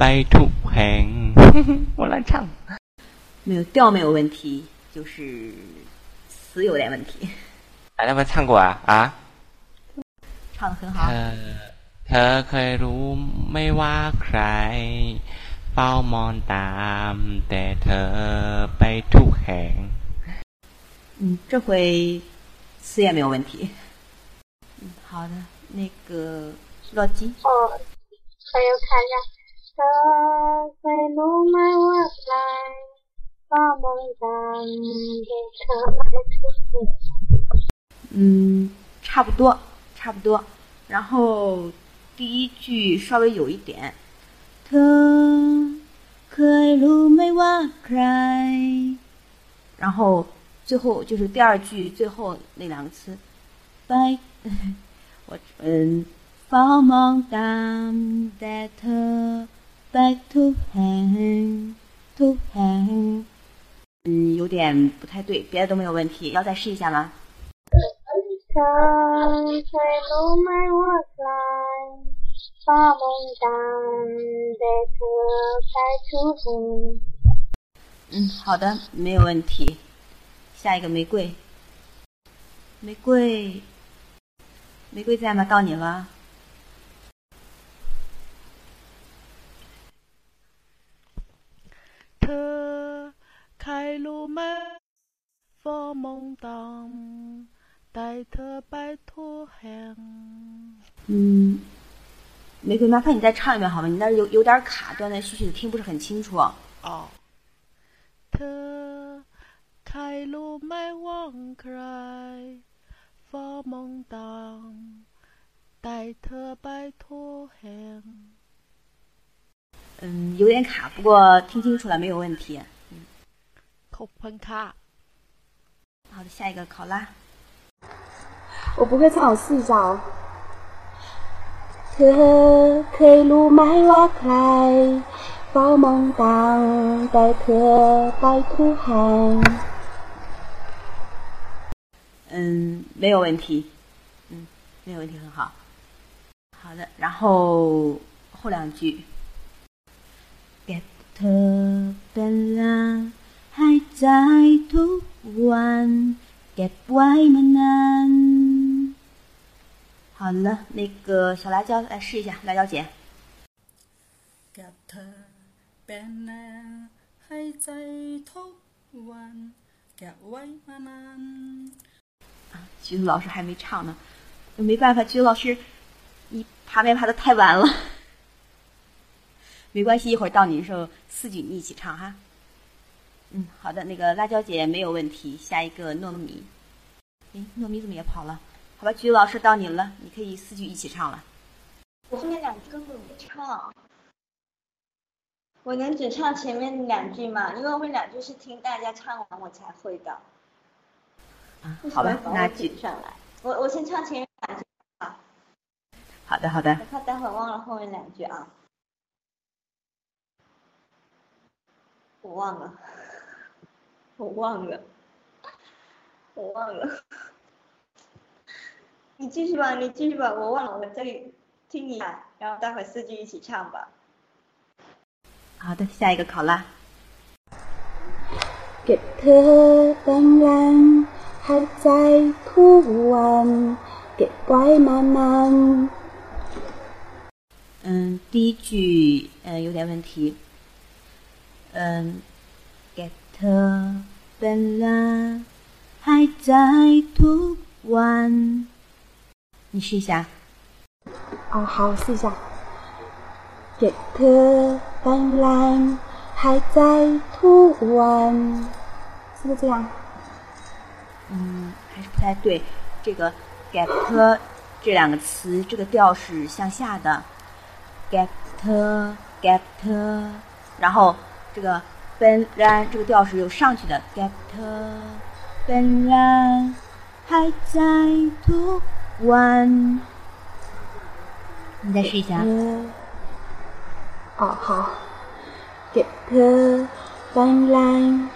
าใคร เฝ้ามองแต่ตามเธอไปทุกแห่ง 我来唱。没有调没有问题，就是词有点问题。来，要不要唱过啊？啊？唱的很 เธ 好。 อเธอเคยรู้ไหม่ว่าใคร เฝ้ามองตาม แต่เธอไปทุกแห่ง 嗯，这回词也没有问题。嗯，好的，那个洛基，哦，还有看一下， 嗯，差不多，差不多。然后第一句稍微有一点，他开路没我快。然后最后就是第二句最后那两个词，拜 我嗯放梦大得特。back to home，嗯，有点不太对，别的都没有问题，要再试一下吗？嗯，好的，没有问题。下一个玫瑰，玫瑰，玫瑰在吗？到你了。开路没 formon dumb 嗯玫瑰麻烦你再唱一遍好吗？你那有有点卡断断续续的听不是很清楚。哦。嗯，有点卡，不过听清楚了，没有问题。 ขอบคุณค่ะ 好的，下一个考拉。我不会唱，我试一下哦。 เธอเคยรู้ไหมว่าใคร เฝ้ามองตั้งแต่เธอไปทุกแห่ง嗯，没有问题，嗯，没有问题，很好。好的，然后后两句。 เก็บเธอเป็นลาให้ใจทุกวันเก็บไว้มานาน好了，那个小辣椒来试一下，辣椒姐。 เก็บเธอเป็นแนให้ใจทุกวันเก็บไว้มานาน 橘子老师还没唱呢，没办法，橘子老师，你爬麦爬的太晚了。 没关系，一会儿到你的时候，四句你一起唱哈。嗯，好的，那个辣椒姐没有问题，下一个糯米。哎，糯米怎么也跑了？好吧，橘子老师到你了，你可以四句一起唱了。我后面两句根本没唱，我能只唱前面两句吗？因为后面两句是听大家唱完我才会的。好吧，那举上来。我我先唱前面两句啊。好的，好的。我怕待会儿忘了后面两句啊。我忘了，我忘了，我忘了。你继续吧，你继续吧，我忘了，我这里听一下，然后待会儿四句一起唱吧。好的，下一个考拉。 เก็บเธอเป็นแรงให้ใจทุกวันเก็บไว้มานาน 嗯，第一句嗯有点问题。 嗯 getter 本来还在吐完你试一下哦好我试一下 getter 本来还在吐完是不是这样嗯还是不太对这个 getter 这两个词这个调是向下的。Getter getter 然后这个本然这个调是有上去的。Getter 本人还在吐弯你再试一下。啊好。Getter 本人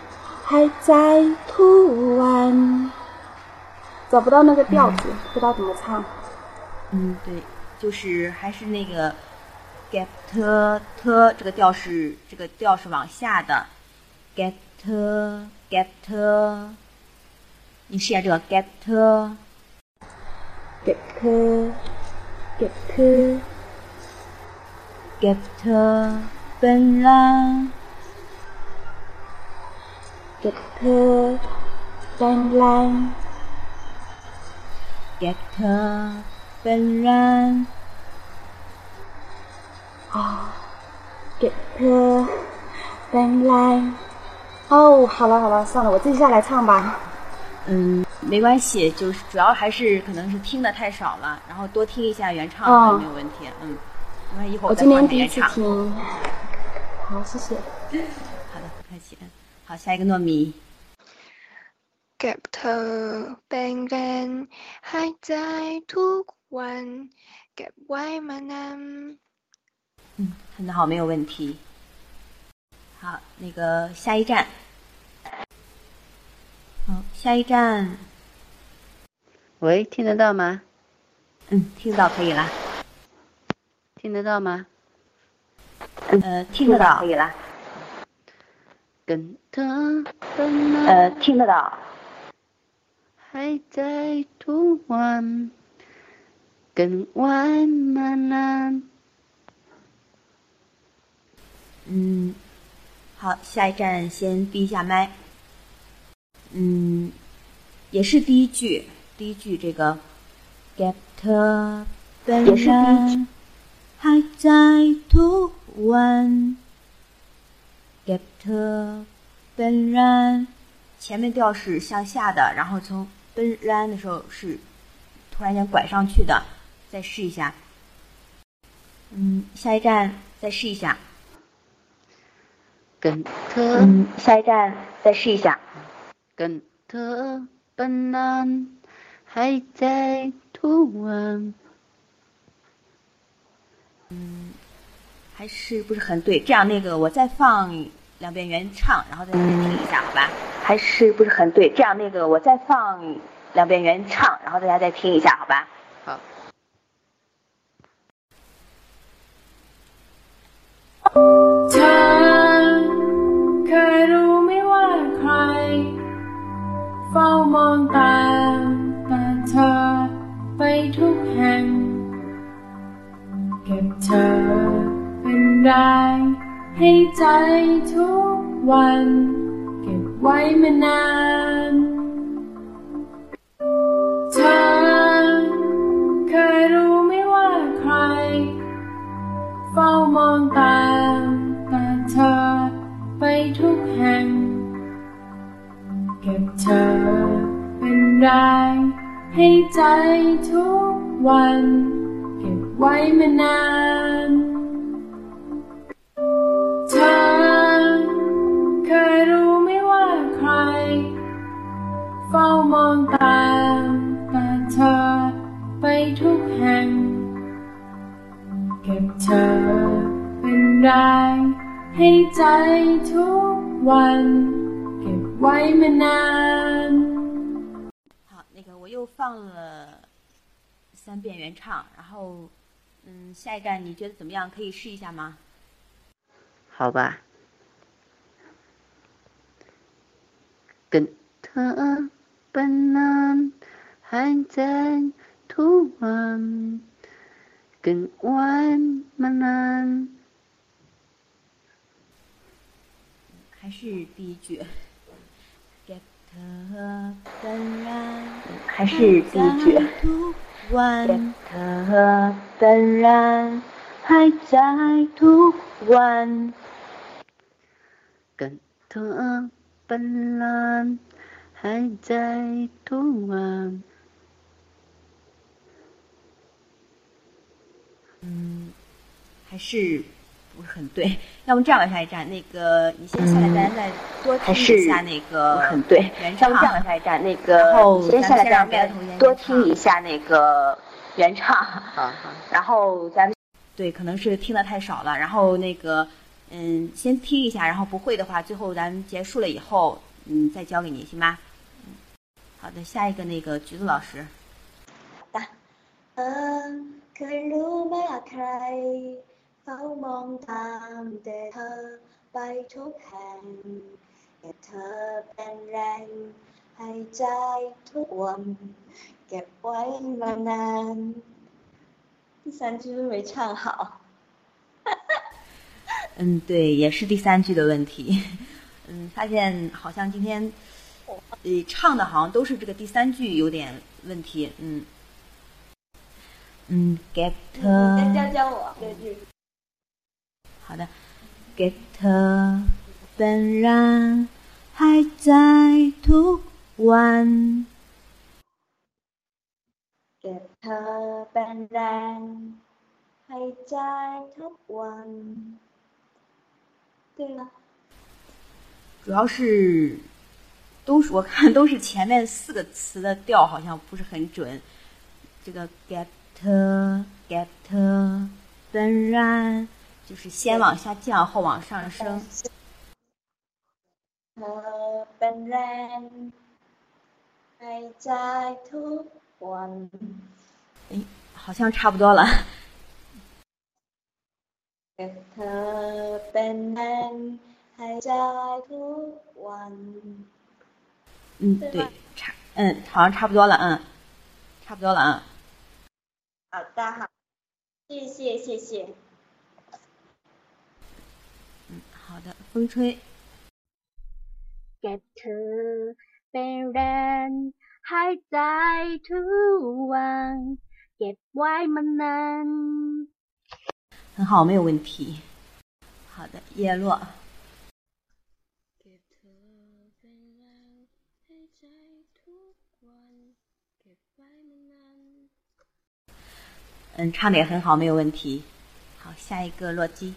还在吐弯找不到那个调子不知道怎么唱。嗯对就是还是那个 getto 这个调是这个调是往下的 getto getto 你试一下这个 getto getto getto 本来 getto 本来 getto 本来ก็บเธอเป็นแรง เก็บเธอเป็นแรง 哦，เก็บเธอเป็นแรง哦，好了好了，算了，我自己下来唱吧。嗯，没关系，就是主要还是可能是听的太少了，然后多听一下原唱哦没有问题。嗯，那一会儿我再放今天第一次你原唱。听。好，谢谢。好的，不客气。嗯好，下一个糯米。 เก็บเธอเป็นแรงหายใจทุกวัน เก็บไว้มานาน 嗯，很的好，没有问题。好，那个下一站。好，下一站。喂，听得到吗？嗯，听到可以了。听得到吗？呃，听得到可以了。跟他分了。呃，听得到。还在吐完，跟完满呢。嗯好下一站先闭一下麦。嗯也是第一句第一句这个 getter 本人还在吐完 getter 本人前面调是向下的然后从奔然的时候是突然间拐上去的。再试一下。嗯下一站再试一下。跟特，嗯，下一站再试一下。跟特本南还在图文，嗯，还是不是很对？这样，那个我再放两遍原唱，然后再听一下，好吧？还是不是很对？这样，那个我再放两遍原唱，然后大家再听一下，好吧？ ฝ้ามองตามต่เธอไปทุกแห่ง เก็บเธอเป็นแรงให้ใจทุกวัน เก็บไว้มานาน เธอเคยรู้ไหมว่าใคร เฝ้ามองตามต่เธอไปทุกแห่ง ก็บเธอเป็นแรงให้ใจทุกวัน เก็บไว้มานาน เธอเคยรู้ไหมว่าใคร เฝ้ามองตามแต่เธอไปทุกแห่ง เก็บเธอเป็นแรงให้ใจทุกวัน why man？好，那个我又放了三遍原唱，然后嗯，下一站你觉得怎么样？可以试一下吗？好吧。跟特本能，还在吐完，跟完呢。还是第一句。还是第一句。然还在完，特然还在完。嗯，还是不是很对。要么这样吧，下一站，那个你先下来，大家再多听一下那个很对。原唱。要么这样吧，下一站，那个然后先下来，大家别的同学多听一下那个原唱。好好。然后咱们对，可能是听的太少了。然后那个，嗯，先听一下，然后不会的话，最后咱们结束了以后，嗯，再教给你，行吗？嗯，好的，下一个那个橘子老师。เออเคยรู้ไหมว่าใคร เฝ้ามองตามแต่เธอไปทุกแห่งแต่เธอเป็นแรงให้ใจทุกวัน เก็บไว้มานาน第三句没唱好。嗯，对，也是第三句的问题。嗯，发现好像今天，呃，唱的好像都是这个第三句有点问题。嗯。嗯，get 再教教我这句。 好的。getter 本人还在吐完 getter 本人还在吐完对了。主要是都是我看都是前面四个词的调好像不是很准。这个 getter getter 本人就是先往下降后往上升。เธอเป็นแรงให้ใจทุกวัน。哎，好像差不多了。 เก็บเธอเป็นแรงให้ใจทุกวัน。嗯，对，差，嗯，好像差不多了，嗯，差不多了，嗯。好的，好，谢谢，谢谢。 好的风吹。Get burn 还在 to 很好没有问题。好的叶落。嗯唱的也很好没有问题。好下一个洛基。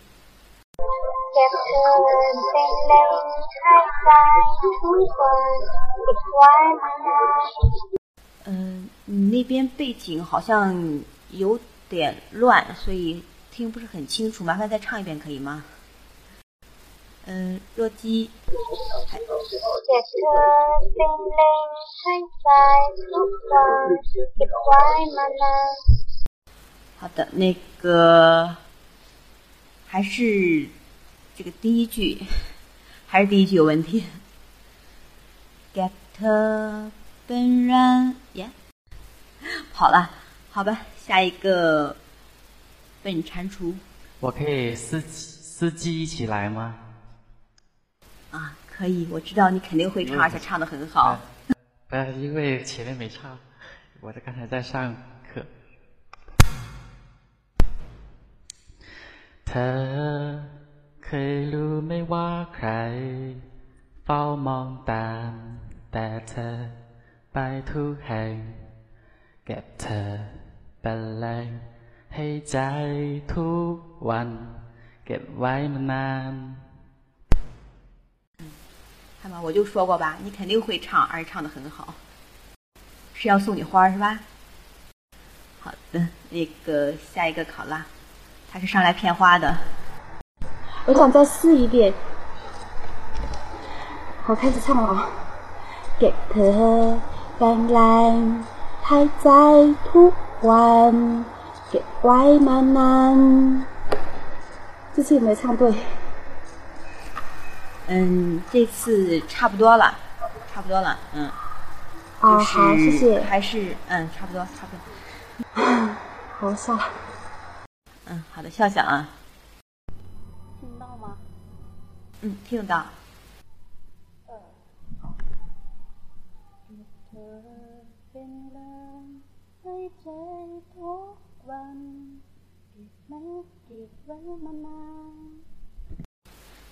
嗯你那边背景好像有点乱所以听不是很清楚麻烦再唱一遍可以吗？嗯弱鸡好的那个还是这个第一句还是第一句有问题。Getter 本人耶好了好吧下一个被你铲除。我可以司司机一起来吗？啊可以我知道你肯定会唱而且唱的很好。不呃因为前面没唱我在刚才在上课。他 เคยรู้ไหมว่าใครเฝ้ามองตามแต่เธอไปทุกแห่งเก็บเธอเป็นแรงให้ใจทุกวัน เก็บไว้มานาน看吧，我就说过吧，你肯定会唱，而且唱的很好。是要送你花是吧？好的，那个下一个考拉，他是上来骗花的。 我想再试一遍。我开始唱了，get van 还在图完，get by 慢慢。这次有没有唱对？嗯，这次差不多了，差不多了，嗯。就是，好，谢谢。还是嗯，差不多，差不多。好，笑了。嗯，好的，笑笑啊。嗯，听得到。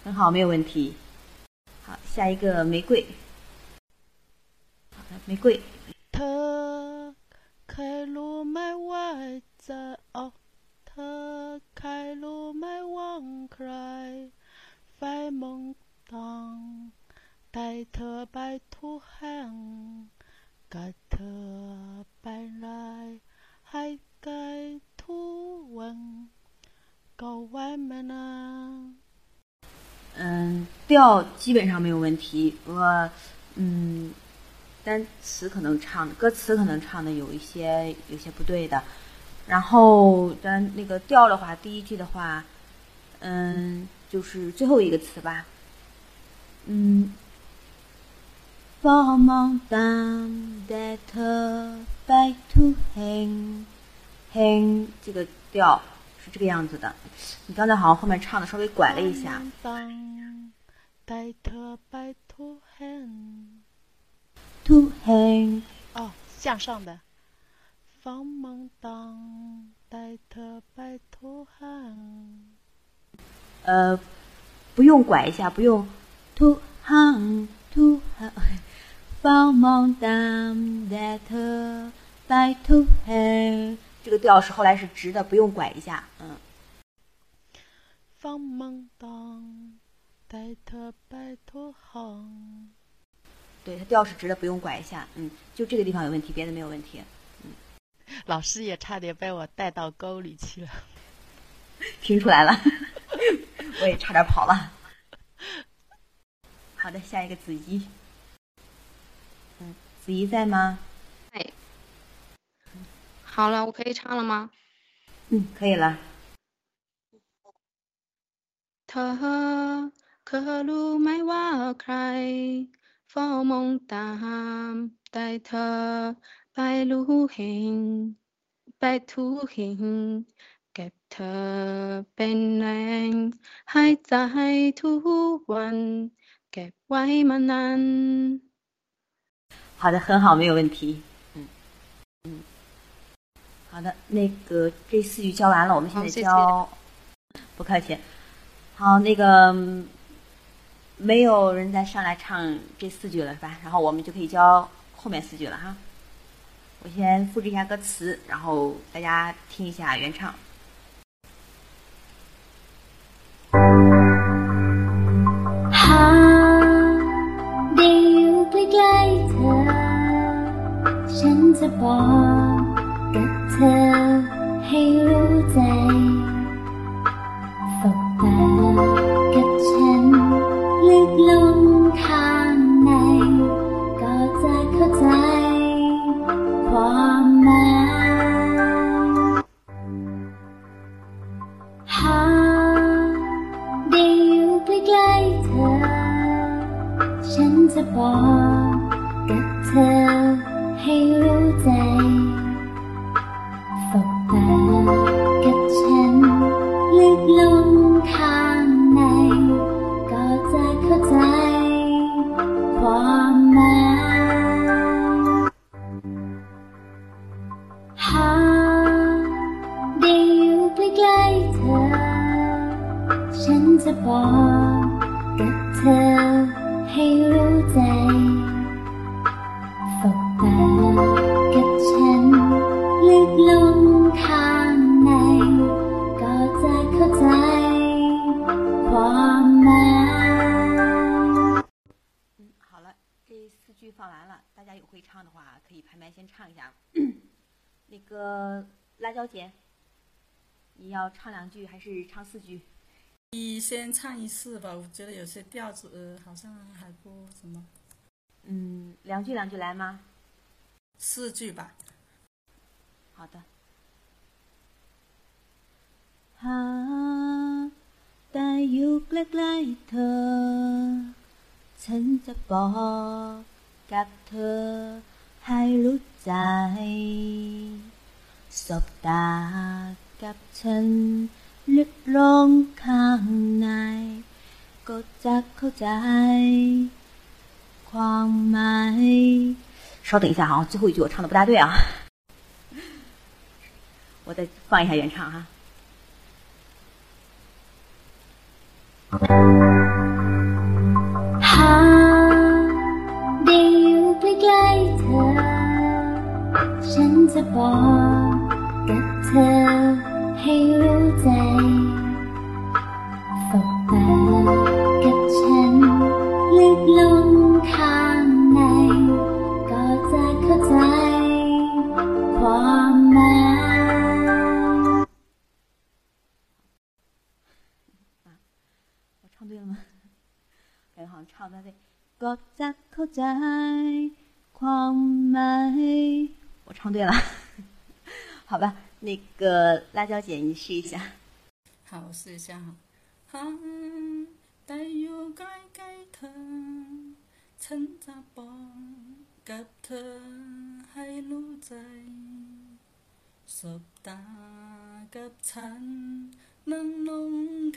很好，没有问题。好，下一个玫瑰。好的，玫瑰。เธอเคยรู้ไหมว่าจะออกเธอเคยรู้ไหมว่าใคร 白蒙当，白特白图汗，该特白来，还该图文。搞外卖呢？嗯，调基本上没有问题。我嗯，单词可能唱，歌词可能唱的有一些有些不对的。然后咱那个调的话，第一句的话，嗯。就是最后一个词吧。嗯，For more than that, by to hang, hang，这个调。是这个样子的，你刚才好像后面唱的稍微拐了一下。To hang，哦，向上的。放梦当带特白兔汉。呃，不用拐一下，不用。To hang to hang，放梦当带特白兔汉。这个调是后来是直的，不用拐一下，嗯。放梦当带特白兔行。对，它调是直的，不用拐一下，嗯，就这个地方有问题，别的没有问题，嗯。老师也差点被我带到沟里去了，听出来了，我也差点跑了。好的，下一个子怡。嗯，子怡在吗？好了，我可以唱了吗？嗯，可以了。他可开，达他，เธอไปรู้เห็นไปทุกเห็นเก็บเธอเป็นแรงให้ใจทุกวันเก็บไว้มานาน好的，很好，没有问题。嗯嗯。好的，那个这四句教完了，我们现在教，不客气。好，那个没有人再上来唱这四句了是吧？然后我们就可以教后面四句了哈。我先复制一下歌词，然后大家听一下原唱。 ใกล้ๆเธอ ฉันจะบอกกับเธอให้รู้ใจฝากปา จะบอกกับเธอให้รู้ใจฝกปากกับฉันลึกลงข้างใน ก็จะเข้าใจ ความหมายหาได้อยู่ใกล้ๆเธอ ฉันจะบอก 会唱的话，可以拍卖先唱一下。那个辣椒姐，你要唱两句还是唱四句？你先唱一次吧，我觉得有些调子好像还不怎么。嗯，两句两句来吗？四句吧。好的。啊，但有来来头，撑着饱。ๆเธอ ฉันจะบอกกับเธอให้รู้ใจ สบตากับฉัน ลึกลงข้างใน ก็จะเข้าใจ ความหมาย稍等一下哈，最后一句我唱的不大对啊，我再放一下原唱哈。ห กล้ๆเธอ ฉันจะบอกกับเธอให้รู้ใจสบตากับฉันลึกลงข้างใน ก็จะเข้าใจ ความหมาย 我唱对了吗？感觉好像唱的对。ก็จะเข้าใจ 狂买我唱对了。好吧那个辣椒姐你试一下。好我试一下。哈哈带有趁能弄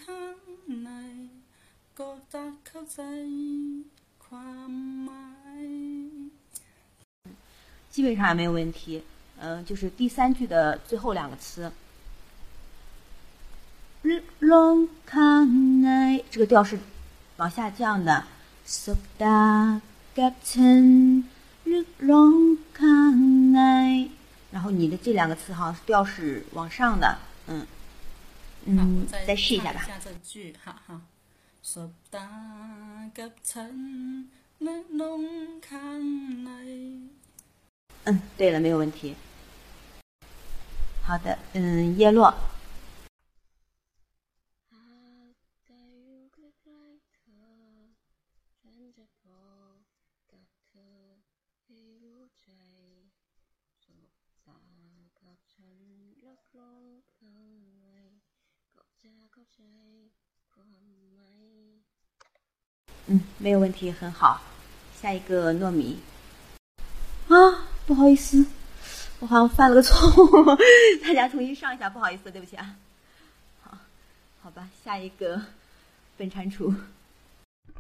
来狂基本上也没有问题。嗯、就是第三句的最后两个词，long k a n i 这个调是往下降的，so da gatun long k a n 然后你的这两个词哈调是往上的，嗯。嗯，再试一下吧。下这句，哈哈。十大急诊，你弄看来，嗯，对了，没有问题。好的，嗯，叶落。嗯，没有问题，很好。下一个糯米。啊，不好意思，我好像犯了个错误，大家重新上一下，不好意思，对不起啊。好，好吧，下一个笨蟾蜍。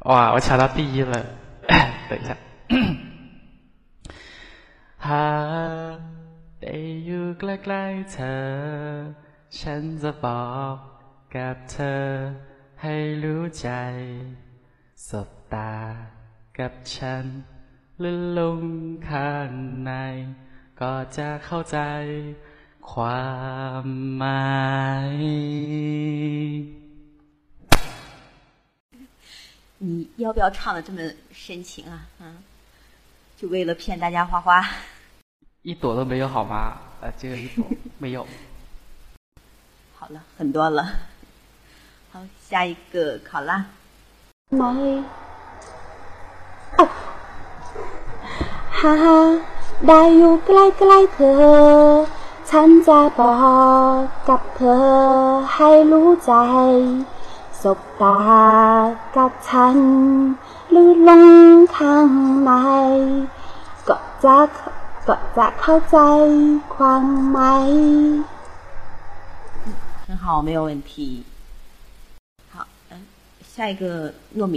哇，我抢到第一了！等一下。หากได้อยู่ใกล้ๆเธอ ฉันจะบอกกับเธอให้รู้ใจ สบตากับฉัน ลื่นลงข้างใน ก็จะเข้าใจ ความหมาย 你要不要唱的这么深情啊？嗯，就为了骗大家花花。一朵都没有好吗？呃，这个一朵没有。好了，很多了。好，下一个考拉。ไม่ ฮ่าฮ่าได้อยู่ใกล้ๆเธอ ฉันจะบอกกับเธอให้รู้ใจ สบตากับฉันลื่นลงข้างในก็จะก็จะเข้าใจความหมาย 很好，没有问题。好，嗯，下一个糯米。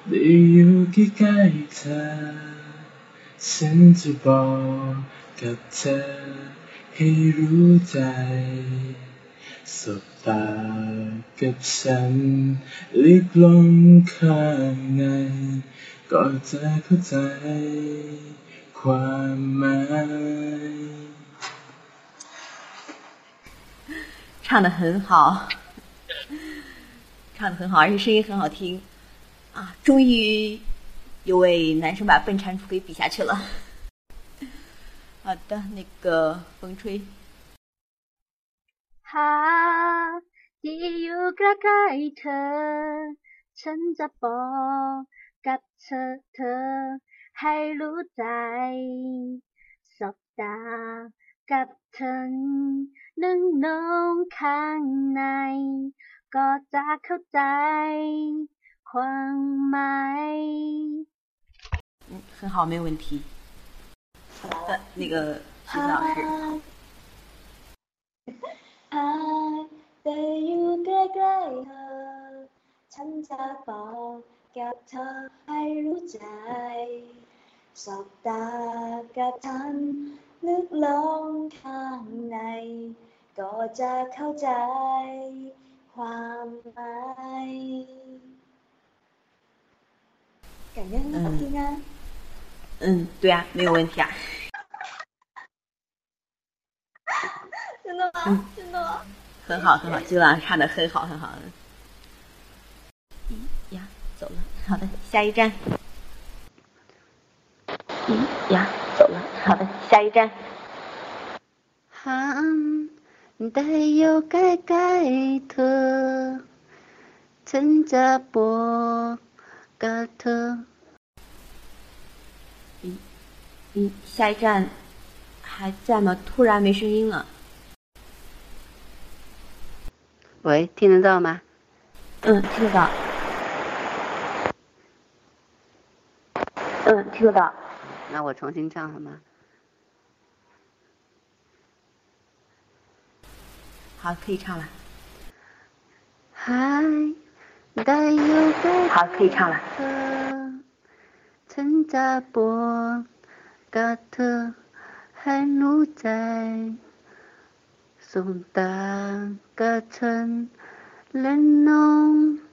หากได้อยู่ใกล้ๆเธอ ฉันจะบอกกับเธอให้รู้ใจ สบตากับฉันลึกลงข้างใน ก็จะเข้าใจความหมาย 唱的很好，唱的很好，而且声音很好听 啊终于有位男生把笨蟾蜍给比下去了。好的那个风吹。哈迪有个盖特乘着风嘎吱嘎海鲁在索达嘎巴能弄康奈嘎扎口在อ ให้รู้ใจ สบตากับฉันนึ่งนองข้างใน ก็จะเข้าใจ ความหมาย 嗯，很好，没有问题。好的，那个徐子老师， หากได้อยู่ใกล้ๆเธอ ฉันจะบอกกับเธอให้รู้ใจ สบตากับฉันลึกลงข้างใน ก็จะเข้าใจ ความหมาย 感觉很好听啊。嗯对啊没有问题啊。真的吗？真的吗？很好很好今晚上唱的很好很好。呀走了好的下一站。呀走了好的下一站。好你带有盖盖的陈家波歌特你你下一站还在吗？突然没声音了。喂听得到吗？嗯听得到。嗯听得到。那我重新唱好吗？好可以唱了。嗨。好可以唱了。陈杂波嘎特海在嘎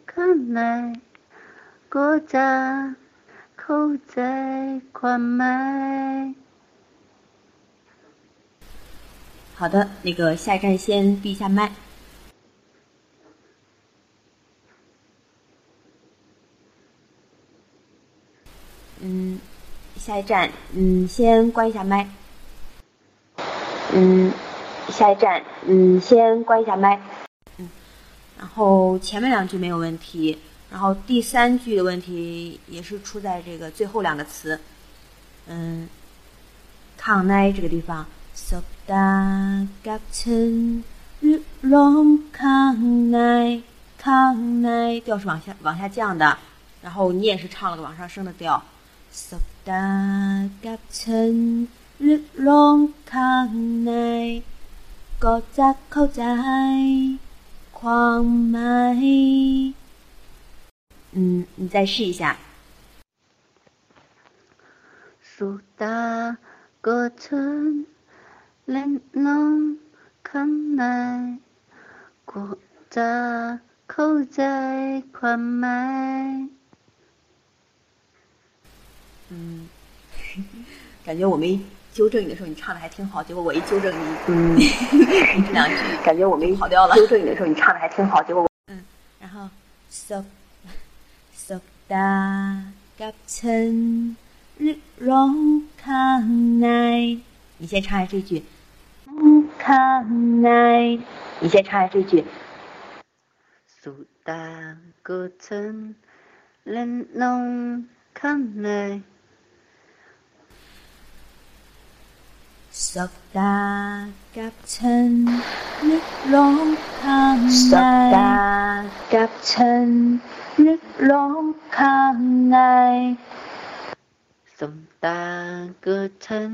看来国家在好的那个下一站先闭一下麦。嗯，下一站，嗯，先关一下麦。嗯，下一站，嗯，先关一下麦。嗯，然后前面两句没有问题，然后第三句的问题也是出在这个最后两个词。嗯，抗奈这个地方。สบตากับฉันลึกลงข้างในข้างใน调是往下往下降的，然后你也是唱了个往上升的调。 สัปดาห์กับฉันเ嗯，你再试一下苏งข้างใ内ก็口ะเข้ 嗯，感觉我没纠正你的时候，你唱的还挺好。结果我一纠正你，嗯，你 这两句，感觉我没跑掉了。纠正你的时候，你唱的还挺好。结果我，嗯，然后，so so da gap chen rong kang nai，你先唱下这句，rong kang nai，你先唱下这句，so da gap chen ren rong kang nai。嗯 สบตากับฉันนึกลงข้างในสบตากับฉันนึกลงข้างในสบตากับฉัน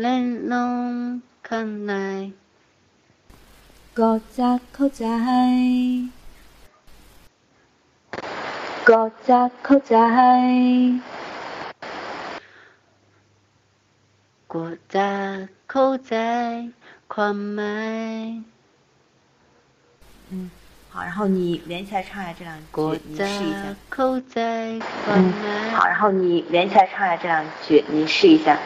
เล่นลงข้างในก็จะเข้าใจ ก็จะเข้าใจ 国大口在狂麦。嗯，好，然后你连起来唱一下这两句，你试一下。口在狂麦。好，然后你连起来唱一下这两句，你试一下。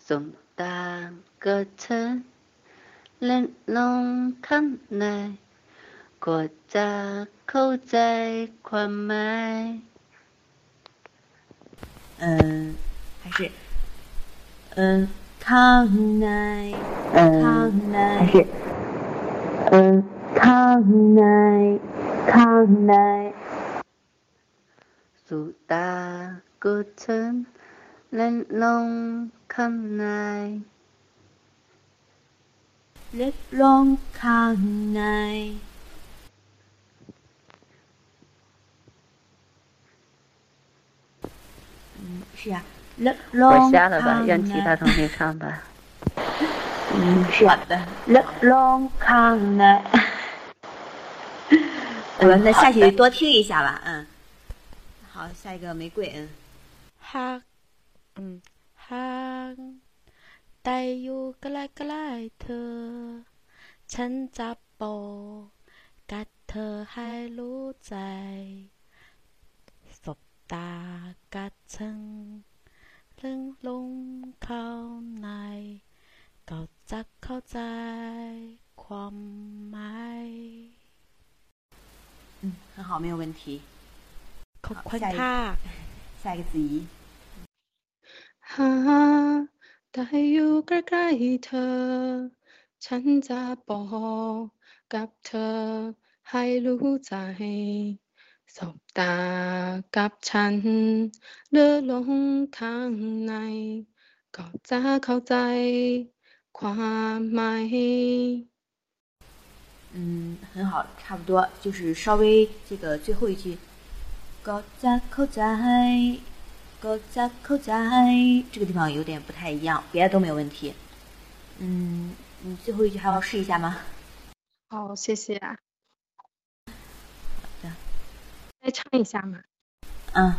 送大个车，连龙看来，国大口在狂麦。嗯。是嗯康乃康乃是嗯康乃康乃，dù ta cứ thân lên long khăn Yeah. 我下了吧，让其他同学唱吧。嗯，是好的。Look 了？我们那下去多听一下吧，嗯。好，下一个玫瑰，嗯。哈，嗯，哈，带有格莱格莱特，陈扎波，嘎特海路在，索达嘎城。 อกกับเธอให้รู้ใจ สบตากับฉันเรื่องลงเข้าใน ก็จะเข้าใจความหมาย 嗯，很好，没有问题。 ขอบคุณ 下一 ค่ะ 下一个子怡。 หาแต่อยู่ใกล้ๆเธอ ฉันจะบอกกับเธอให้รู้ใจ สบตากับฉันเลื่อนลงข้างใน ก็จะเข้าใจความหมาย 嗯，很好，差不多，就是稍微这个最后一句，ก็จะเข้าใจ，ก็จะเข้าใจ，这个地方有点不太一样，别的都没有问题。嗯，你最后一句还要试一下吗？好，谢谢。的 再唱一下嘛？嗯，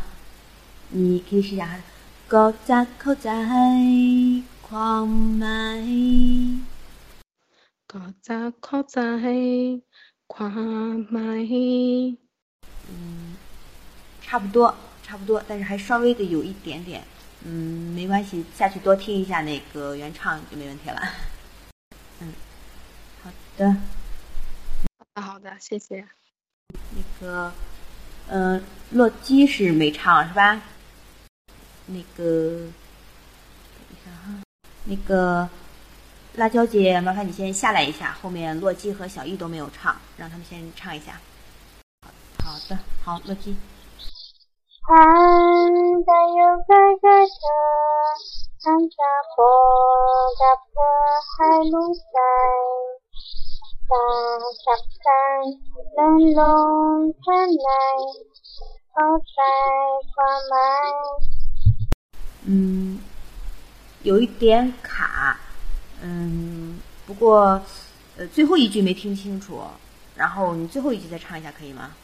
你可以试一下。高加索在狂卖，高加索在狂卖。嗯，差不多，差不多，但是还稍微的有一点点。嗯，没关系，下去多听一下那个原唱就没问题了。嗯，好的。好的，好的，谢谢。那个。嗯，洛基是没唱是吧？那个，等一下哈，那个辣椒姐，麻烦你先下来一下。后面洛基和小玉都没有唱，让他们先唱一下。好的，好，洛基。大家看蓝龙传来嗯有一点卡嗯不过呃最后一句没听清楚然后你最后一句再唱一下可以吗？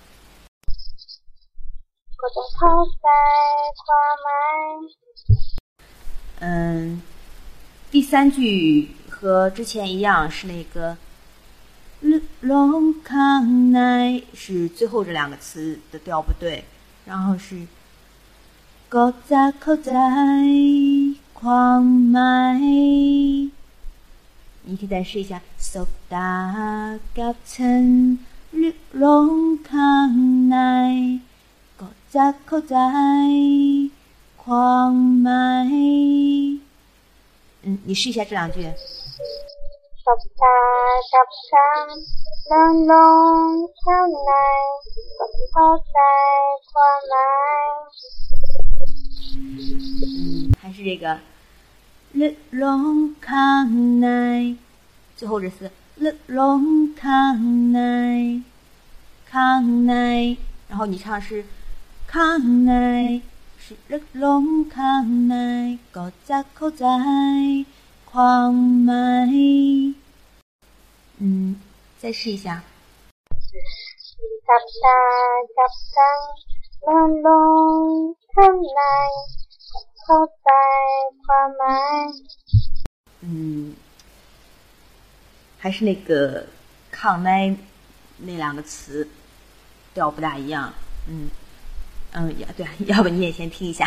我的头在嗯第三句和之前一样是那个 ling long kang nai 是最后这两个词的调不对然后是 gkhza khzai kang 你可以再试一下 sol ka gkhzen ling long kang nai gkhza khzai kang main 嗯你试一下这两句 top ta top sang: "Lớn, lông, khắc, nay 嗯还是这个 l long come nay 最后这是 l long come nay come nay 然后你唱是 come nay 是 l long come nay 高在高狂麦。嗯再试一下。嗯还是那个抗麦那两个词调不大一样嗯嗯要对要不你也先听一下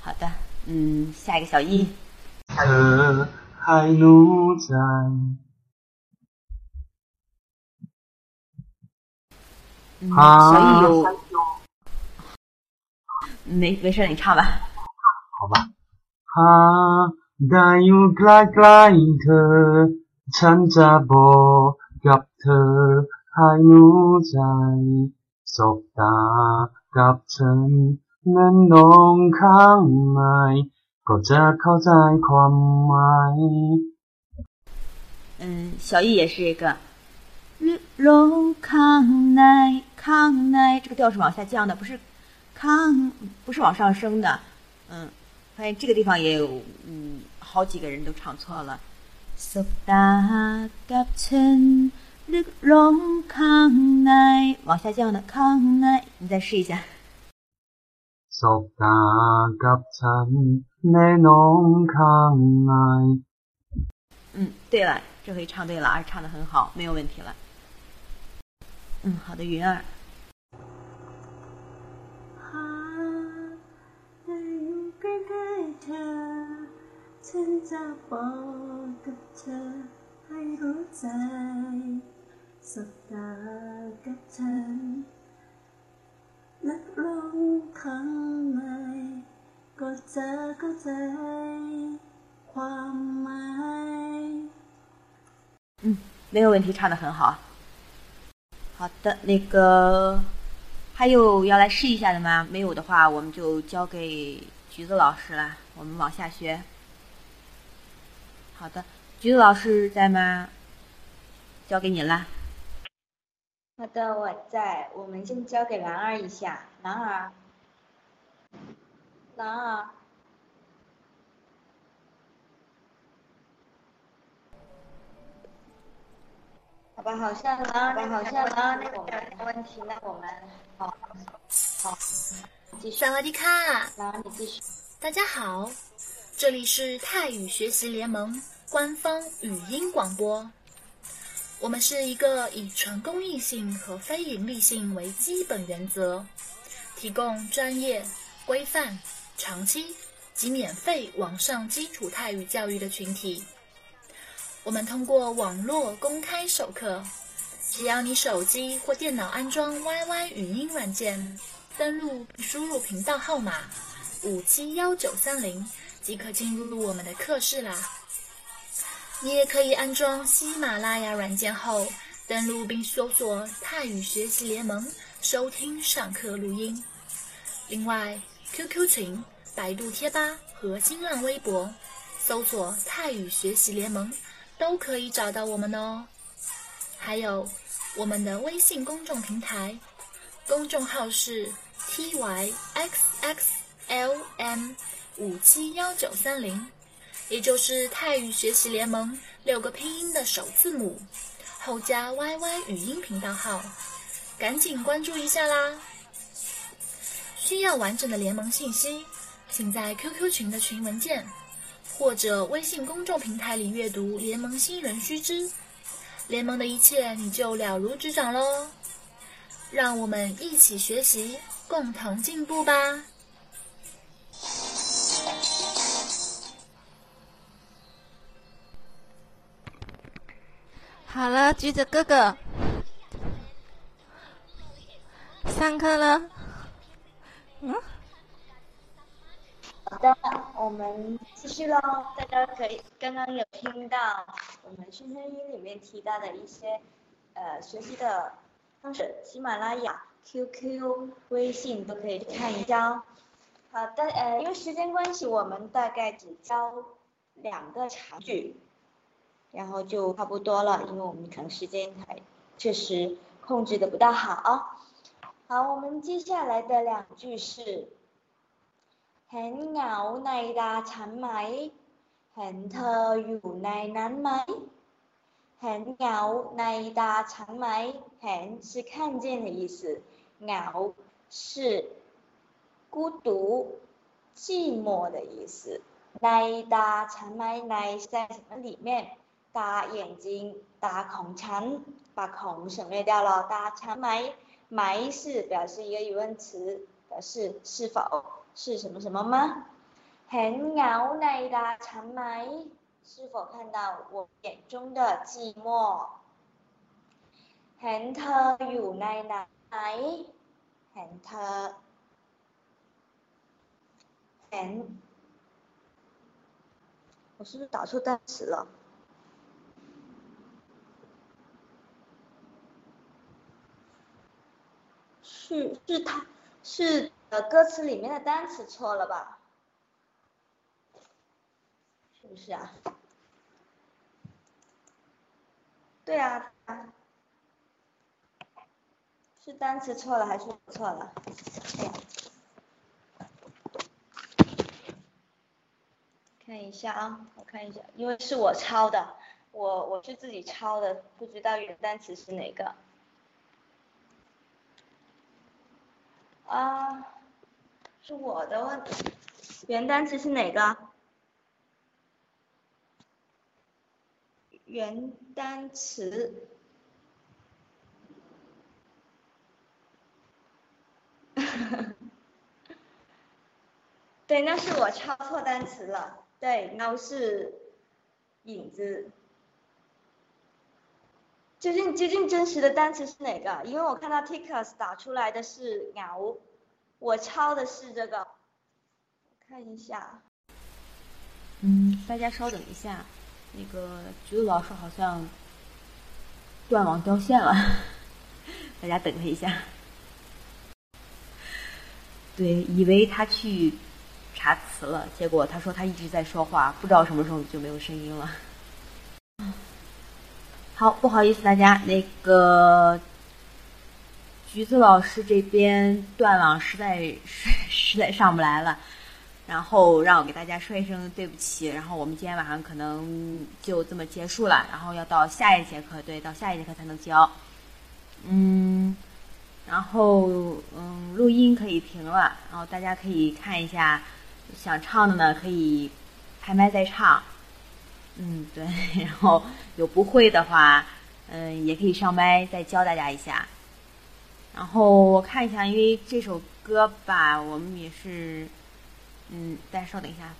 好的嗯下一个小 e เธอให้รู้ใจ 嗯，啊小易有，没没事，你唱吧。好吧หากได้อยู่ใกล้ๆเธอ ฉันจะบอกกับเธอให้รู้ใจสบตากับฉันนั้นน้องข้างใน 嗯，小艺也是一个。绿龙康奈康奈，这个调是往下降的，不是康，不是往上升的。嗯，发现这个地方也有，嗯，好几个人都唱错了。索达吉尊，绿龙康奈，往下降的康奈，你再试一下。索达吉尊。กับฉันแน่น้องข้างใน 嗯，对了，这回唱对了，而且唱的很好，没有问题了。嗯，好的，云儿。 ได้อยู่ใกล้ๆเธอ ฉันจะบอกกับเธอให้รู้ใจสบตากับฉันนักลงข้างใน ก็จะเข้าใจความหมาย 嗯，没有问题，唱的很好。好的，那个还有要来试一下的吗？没有的话，我们就交给橘子老师了。我们往下学。好的，橘子老师在吗？交给你了。好的，我在。我们先交给兰儿一下，兰儿， 兰儿。好吧，好像兰儿，好像兰儿那个没问题，那我们好，好，继续。萨瓦迪卡，兰儿你继续。大家好，这里是泰语学习联盟官方语音广播。我们是一个以纯公益性和非盈利性为基本原则，提供专业、规范、长期及免费网上基础泰语教育的群体。我们通过网络公开授课，只要你手机或电脑安装 YY 语音软件，登录并输入频道号码五七幺九三零，即可进入我们的课室啦。你也可以安装喜马拉雅软件后，登录并搜索“泰语学习联盟”，收听上课录音。另外，QQ 群、百度贴吧和新浪微博搜索“泰语学习联盟”。都可以找到我们哦。还有我们的微信公众平台，公众号是 t y x x l m 五七幺九三零，也就是泰语学习联盟六个拼音的首字母，后加 y y 语音频道号，赶紧关注一下啦！需要完整的联盟信息，请在 QQ 群的群文件。或者微信公众平台里阅读联盟新人须知，联盟的一切你就了如指掌喽。让我们一起学习，共同进步吧。好了，橘子哥哥，上课了。嗯。好的，我们继续喽。大家可以刚刚有听到我们宣传音里面提到的一些呃学习的方式，喜马拉雅、QQ、微信都可以去看一下哦。好的，呃，因为时间关系，我们大概只教两个长句，然后就差不多了，因为我们可能时间还确实控制的不大好。好，我们接下来的两句是เห็นเหงาในตาฉันไหมเห็นเธออยู่ในนั้นไหมเห็นเหงาในตาฉันไหมเห็น是看见的意思，เหงา是孤独、寂寞的意思。ในตาฉันไหมใน在什么里面？ตา眼睛，ตาของฉัน，把ของ省略掉了。ตาฉันไหม 埋是表示一个疑问词，表示是否是什么什么吗？很咬内的沉埋，是否看到我眼中的寂寞？很特有内的，很特，很，我是不是打错单词了？是是他是呃歌词里面的单词错了吧？是不是啊？对啊，是单词错了还是我错了？看一下啊，我看一下，因为是我抄的，我我是自己抄的，不知道原单词是哪个。啊，是我的问题，原单词是哪个？原单词，对，那是我抄错单词了。对，那是影子。究竟究竟真实的单词是哪个？因为我看到 tickers 打出来的是鸟，我抄的是这个，看一下。嗯，大家稍等一下，那个橘子老师好像断网掉线了，大家等他一下。对，以为他去查词了，结果他说他一直在说话，不知道什么时候就没有声音了。好，不好意思大家，那个橘子老师这边断网，实在实实在上不来了，然后让我给大家说一声对不起。然后我们今天晚上可能就这么结束了，然后要到下一节课，对，到下一节课才能教。嗯，然后嗯，录音可以停了，然后大家可以看一下，想唱的呢可以开麦再唱。嗯，对，然后有不会的话，嗯，也可以上麦再教大家一下。然后我看一下，因为这首歌吧，我们也是，嗯，大家稍等一下。